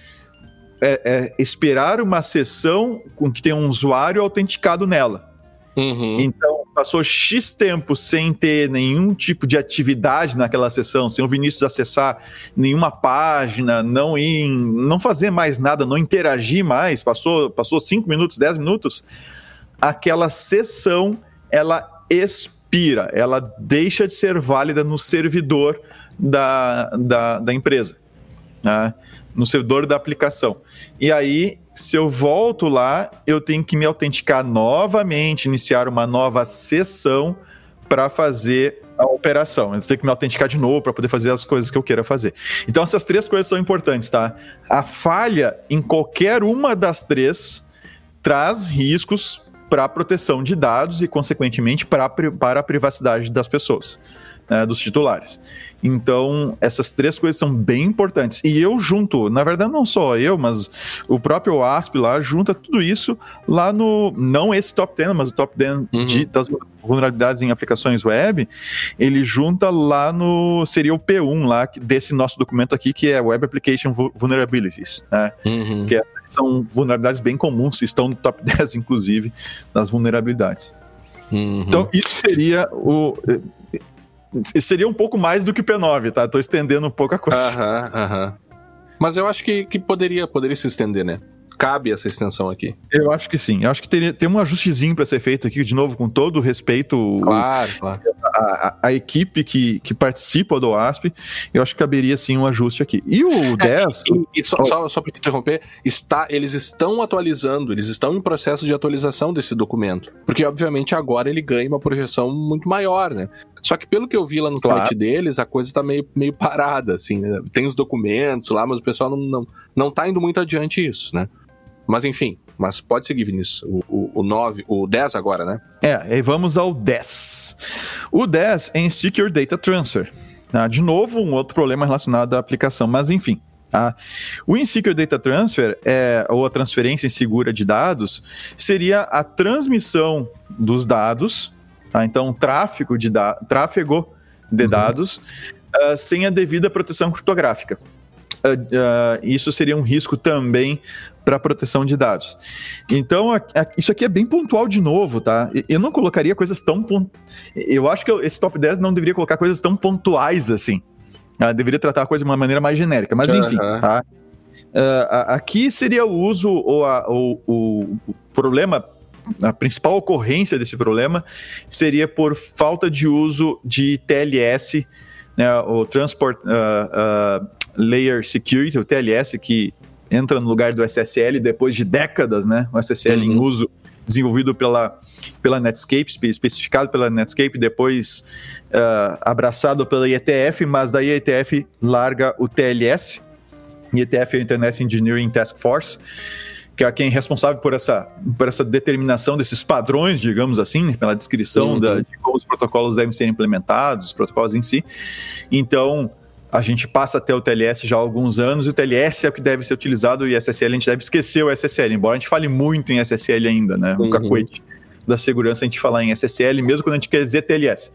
é, é esperar uma sessão com que tem um usuário autenticado nela. Uhum. Então, passou X tempo sem ter nenhum tipo de atividade naquela sessão, sem o Vinícius acessar nenhuma página, não ir, não fazer mais nada, não interagir mais, passou, passou 5 minutos, 10 minutos, aquela sessão, ela expira, ela deixa de ser válida no servidor da, da, da empresa, né? no servidor da aplicação. E aí, se eu volto lá, eu tenho que me autenticar novamente, iniciar uma nova sessão para fazer a operação. Eu tenho que me autenticar de novo para poder fazer as coisas que eu queira fazer. Então, essas três coisas são importantes, tá? A falha em qualquer uma das três traz riscos para a proteção de dados e, consequentemente, pra, para a privacidade das pessoas, né, dos titulares. Então, essas três coisas são bem importantes. E eu junto, na verdade, não só eu, mas o próprio ASP lá junta tudo isso lá no. Não esse top 10, mas o top 10 uhum. de, das vulnerabilidades em aplicações web. Ele junta lá no. Seria o P1 lá desse nosso documento aqui, que é Web Application Vulnerabilities. Né? Uhum. Que são vulnerabilidades bem comuns, estão no top <laughs> 10, inclusive, das vulnerabilidades. Uhum. Então, isso seria o Seria um pouco mais do que o P9, tá? Tô estendendo um pouco a coisa. Aham, aham. Mas eu acho que, que poderia, poderia se estender, né? cabe essa extensão aqui. Eu acho que sim. Eu acho que teria, tem um ajustezinho para ser feito aqui, de novo, com todo o respeito. Claro, claro. A, a, a, equipe que, que participa do ASP, eu acho que caberia sim um ajuste aqui. E o 10. É, e, e só, só, só para interromper, está, eles estão atualizando, eles estão em processo de atualização desse documento. Porque, obviamente, agora ele ganha uma projeção muito maior, né? Só que pelo que eu vi lá no claro. site deles, a coisa tá meio, meio parada, assim, né? Tem os documentos lá, mas o pessoal não, não, não tá indo muito adiante isso, né? Mas enfim, mas pode seguir, Vinícius. O, o, o 9, o 10 agora, né? É, e vamos ao 10. O 10 é em Secure Data Transfer. Ah, de novo, um outro problema relacionado à aplicação, mas enfim. Ah, o Insecure Data Transfer, é, ou a transferência insegura de dados, seria a transmissão dos dados, tá? então tráfego de, da tráfego de uhum. dados, uh, sem a devida proteção criptográfica. Uh, uh, isso seria um risco também para proteção de dados. Então, a, a, isso aqui é bem pontual de novo, tá? Eu não colocaria coisas tão. Eu acho que esse top 10 não deveria colocar coisas tão pontuais assim. Uh, deveria tratar a coisa de uma maneira mais genérica. Mas, enfim, tá? Aqui seria o uso ou, a, ou o problema a principal ocorrência desse problema seria por falta de uso de TLS, né, o Transport uh, uh, Layer Security, o TLS, que entra no lugar do SSL depois de décadas, né? O SSL uhum. em uso, desenvolvido pela, pela Netscape, especificado pela Netscape, depois uh, abraçado pela IETF, mas daí a IETF larga o TLS, IETF é o Internet Engineering Task Force, que é quem é responsável por essa, por essa determinação desses padrões, digamos assim, né? pela descrição uhum. da, de como os protocolos devem ser implementados, os protocolos em si. Então, a gente passa até o TLS já há alguns anos, e o TLS é o que deve ser utilizado, e SSL a gente deve esquecer o SSL, embora a gente fale muito em SSL ainda, né? O uhum. cacuete da segurança a gente falar em SSL, mesmo quando a gente quer dizer TLS.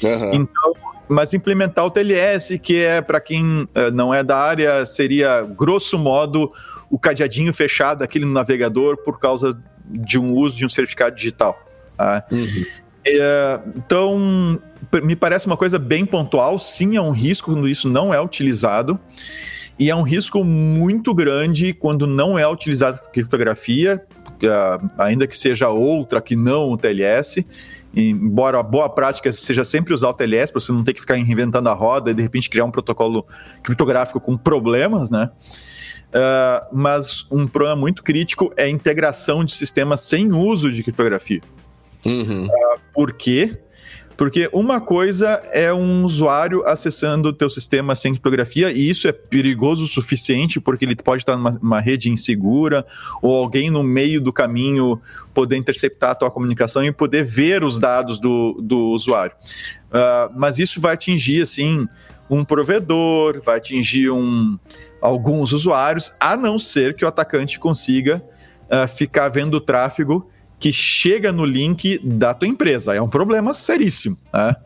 Uhum. Então, mas implementar o TLS, que é, para quem uh, não é da área, seria, grosso modo, o cadeadinho fechado aqui no navegador por causa de um uso de um certificado digital. Tá? Uhum. É, então, me parece uma coisa bem pontual. Sim, é um risco quando isso não é utilizado. E é um risco muito grande quando não é utilizado criptografia, ainda que seja outra que não o TLS. Embora a boa prática seja sempre usar o TLS, para você não ter que ficar reinventando a roda e de repente criar um protocolo criptográfico com problemas, né? Uh, mas um problema muito crítico é a integração de sistemas sem uso de criptografia. Uhum. Uh, por quê? Porque uma coisa é um usuário acessando o teu sistema sem criptografia, e isso é perigoso o suficiente, porque ele pode estar numa rede insegura, ou alguém no meio do caminho poder interceptar a tua comunicação e poder ver os dados do, do usuário. Uh, mas isso vai atingir, assim, um provedor, vai atingir um, alguns usuários, a não ser que o atacante consiga uh, ficar vendo o tráfego que chega no link da tua empresa. É um problema seríssimo, né?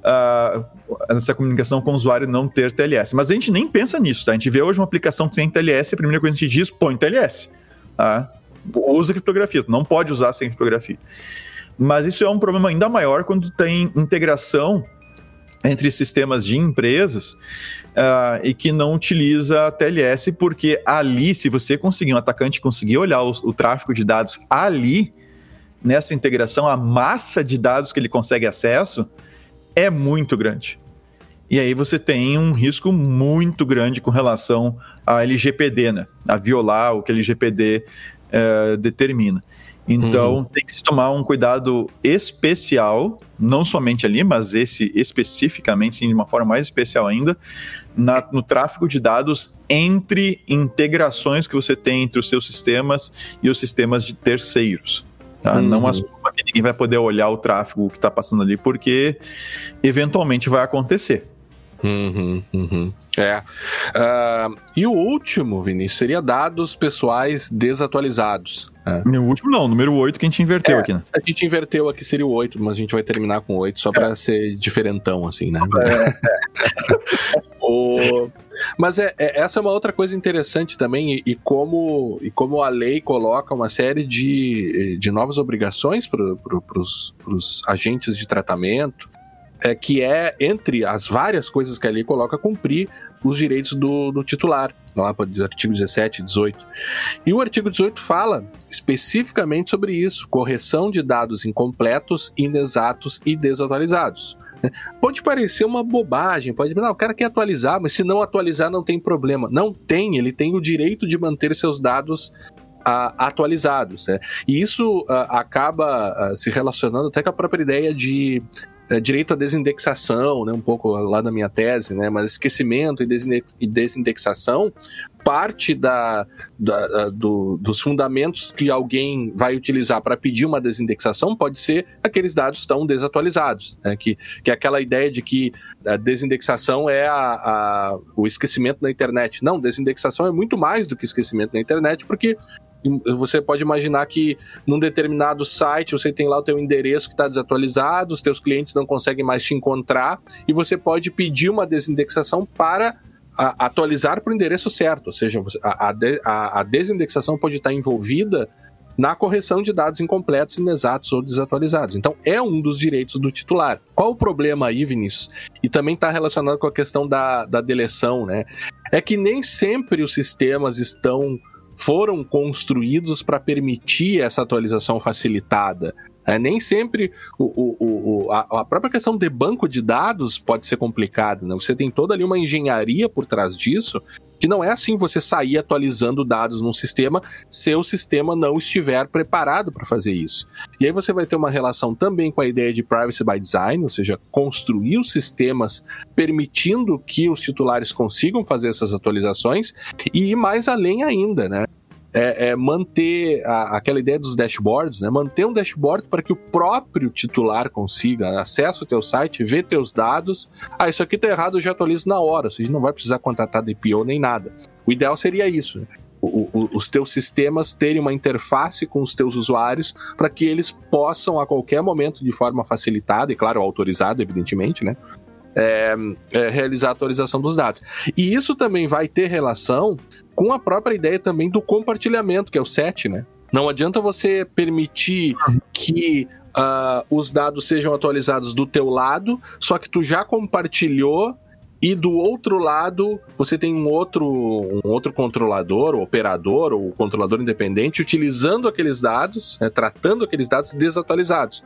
Uh, essa comunicação com o usuário não ter TLS. Mas a gente nem pensa nisso, tá? A gente vê hoje uma aplicação sem TLS, a primeira coisa que a gente diz, põe TLS. Tá? Usa criptografia, tu não pode usar sem criptografia. Mas isso é um problema ainda maior quando tem integração entre sistemas de empresas uh, e que não utiliza a TLS, porque ali, se você conseguir, um atacante conseguir olhar o, o, tráfego de dados ali, nessa integração, a massa de dados que ele consegue acesso é muito grande. E aí você tem um risco muito grande com relação à LGPD, né? A violar o que a LGPD uh, determina. Então uhum. tem que se tomar um cuidado especial, não somente ali, mas esse especificamente, sim, de uma forma mais especial ainda, na, no tráfego de dados entre integrações que você tem entre os seus sistemas e os sistemas de terceiros. Tá? Uhum. Não assuma que ninguém vai poder olhar o tráfego que está passando ali, porque eventualmente vai acontecer. Uhum, uhum. É. Uh, e o último, Vinícius, seria dados pessoais desatualizados. É. O último não, o número 8 que a gente inverteu é, aqui, né? A gente inverteu aqui, seria o 8, mas a gente vai terminar com o 8 só para é. ser diferentão, assim, né? É. <laughs> o... Mas é, é, essa é uma outra coisa interessante também, e, e, como, e como a lei coloca uma série de, de novas obrigações para pro, os agentes de tratamento, é, que é, entre as várias coisas que a lei coloca, cumprir os direitos do, do titular, lá para artigo 17 e 18. E o artigo 18 fala especificamente sobre isso: correção de dados incompletos, inexatos e desatualizados. Pode parecer uma bobagem, pode não, o cara quer atualizar, mas se não atualizar não tem problema. Não tem, ele tem o direito de manter seus dados Uh, atualizados. Né? E isso uh, acaba uh, se relacionando até com a própria ideia de é, direito à desindexação, né, um pouco lá da minha tese, né, mas esquecimento e desindexação parte da, da do, dos fundamentos que alguém vai utilizar para pedir uma desindexação pode ser aqueles dados estão desatualizados, né, que, que é aquela ideia de que a desindexação é a, a, o esquecimento na internet. Não, desindexação é muito mais do que esquecimento na internet, porque você pode imaginar que num determinado site você tem lá o teu endereço que está desatualizado, os teus clientes não conseguem mais te encontrar e você pode pedir uma desindexação para a, atualizar para o endereço certo, ou seja, a, a, a desindexação pode estar envolvida na correção de dados incompletos, inexatos ou desatualizados. Então, é um dos direitos do titular. Qual o problema aí, Vinícius? E também está relacionado com a questão da, da deleção, né? É que nem sempre os sistemas estão foram construídos para permitir essa atualização facilitada. É, nem sempre o, o, o, a, a, própria questão de banco de dados pode ser complicada. Né? Você tem toda ali uma engenharia por trás disso que não é assim você sair atualizando dados num sistema se o sistema não estiver preparado para fazer isso. E aí você vai ter uma relação também com a ideia de privacy by design, ou seja, construir os sistemas permitindo que os titulares consigam fazer essas atualizações e ir mais além ainda, né? É, é manter a, aquela ideia dos dashboards, né? Manter um dashboard para que o próprio titular consiga acesso ao teu site, ver teus dados. Ah, isso aqui tá errado, eu já atualizo na hora. Você não vai precisar contratar DPO nem nada. O ideal seria isso. Né? O, o, os teus sistemas terem uma interface com os teus usuários para que eles possam a qualquer momento, de forma facilitada e, claro, autorizada, evidentemente, né? É, é, realizar a atualização dos dados. E isso também vai ter relação com a própria ideia também do compartilhamento, que é o SET, né? Não adianta você permitir que uh, os dados sejam atualizados do teu lado, só que tu já compartilhou e do outro lado, você tem um outro, um outro controlador, ou operador, ou controlador independente, utilizando aqueles dados, né, tratando aqueles dados desatualizados.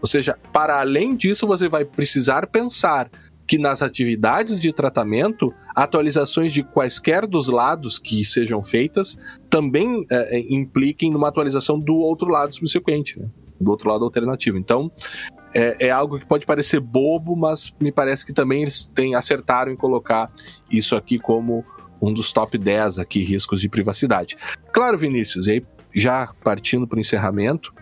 Ou seja, para além disso, você vai precisar pensar que nas atividades de tratamento, atualizações de quaisquer dos lados que sejam feitas também é, é, impliquem numa atualização do outro lado subsequente, né? do outro lado alternativo. Então, é, é, algo que pode parecer bobo, mas me parece que também eles têm, acertaram em colocar isso aqui como um dos top 10 aqui, riscos de privacidade. Claro, Vinícius, e aí já partindo para o encerramento,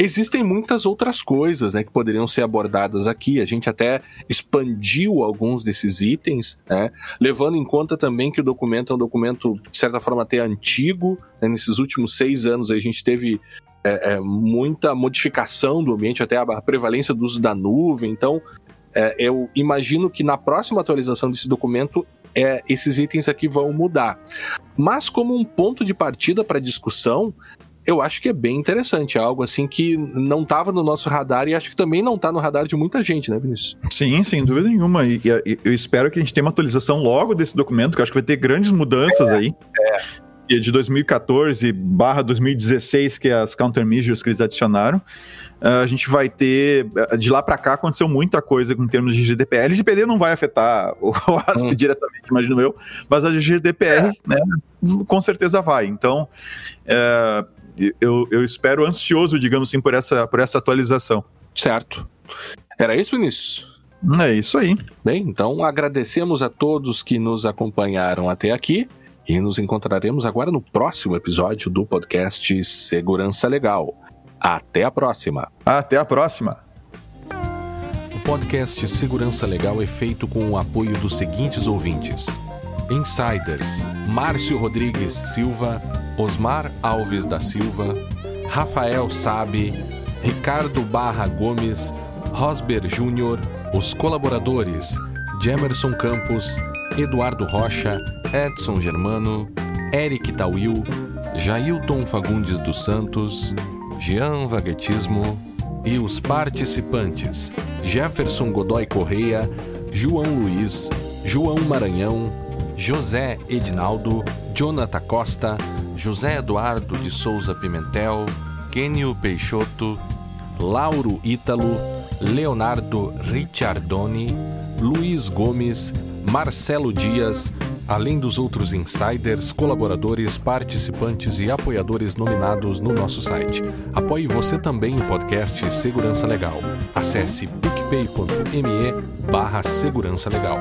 Existem muitas outras coisas né, que poderiam ser abordadas aqui. A gente até expandiu alguns desses itens, né, levando em conta também que o documento é um documento, de certa forma, até antigo. Né, nesses últimos seis anos a gente teve é, é, muita modificação do ambiente, até a prevalência do uso da nuvem. Então, é, eu imagino que na próxima atualização desse documento é, esses itens aqui vão mudar. Mas como um ponto de partida para discussão, eu acho que é bem interessante, é algo assim que não estava no nosso radar e acho que também não está no radar de muita gente, né, Vinícius? Sim, sem dúvida nenhuma. E, e, eu espero que a gente tenha uma atualização logo desse documento, que eu acho que vai ter grandes mudanças é, aí. É de 2014 barra 2016, que é as countermeasures que eles adicionaram, a gente vai ter, de lá para cá aconteceu muita coisa com termos de GDPR. LGPD não vai afetar <laughs> o ASP hum. diretamente, imagino eu, mas a GDPR, é. né, com certeza vai. Então, é, eu, eu espero ansioso, digamos assim, por essa, por essa atualização. Certo. Era isso, Vinícius? É isso aí. Bem, então agradecemos a todos que nos acompanharam até aqui e nos encontraremos agora no próximo episódio do podcast Segurança Legal. Até a próxima. Até a próxima. O podcast Segurança Legal é feito com o apoio dos seguintes ouvintes: Insiders. Márcio Rodrigues Silva, Osmar Alves da Silva, Rafael Sabe, Ricardo Barra Gomes, Rosber Júnior, os colaboradores Jemerson Campos, Eduardo Rocha, Edson Germano, Eric Tawil, Jailton Fagundes dos Santos, Jean Vaguetismo e os participantes Jefferson Godoy Correia, João Luiz, João Maranhão, José Edinaldo, Jonathan Costa, José Eduardo de Souza Pimentel, Kenio Peixoto, Lauro Ítalo, Leonardo Ricciardoni, Luiz Gomes, Marcelo Dias, além dos outros insiders, colaboradores, participantes e apoiadores nominados no nosso site. Apoie você também o podcast Segurança Legal. Acesse picpay.me barra Segurança Legal.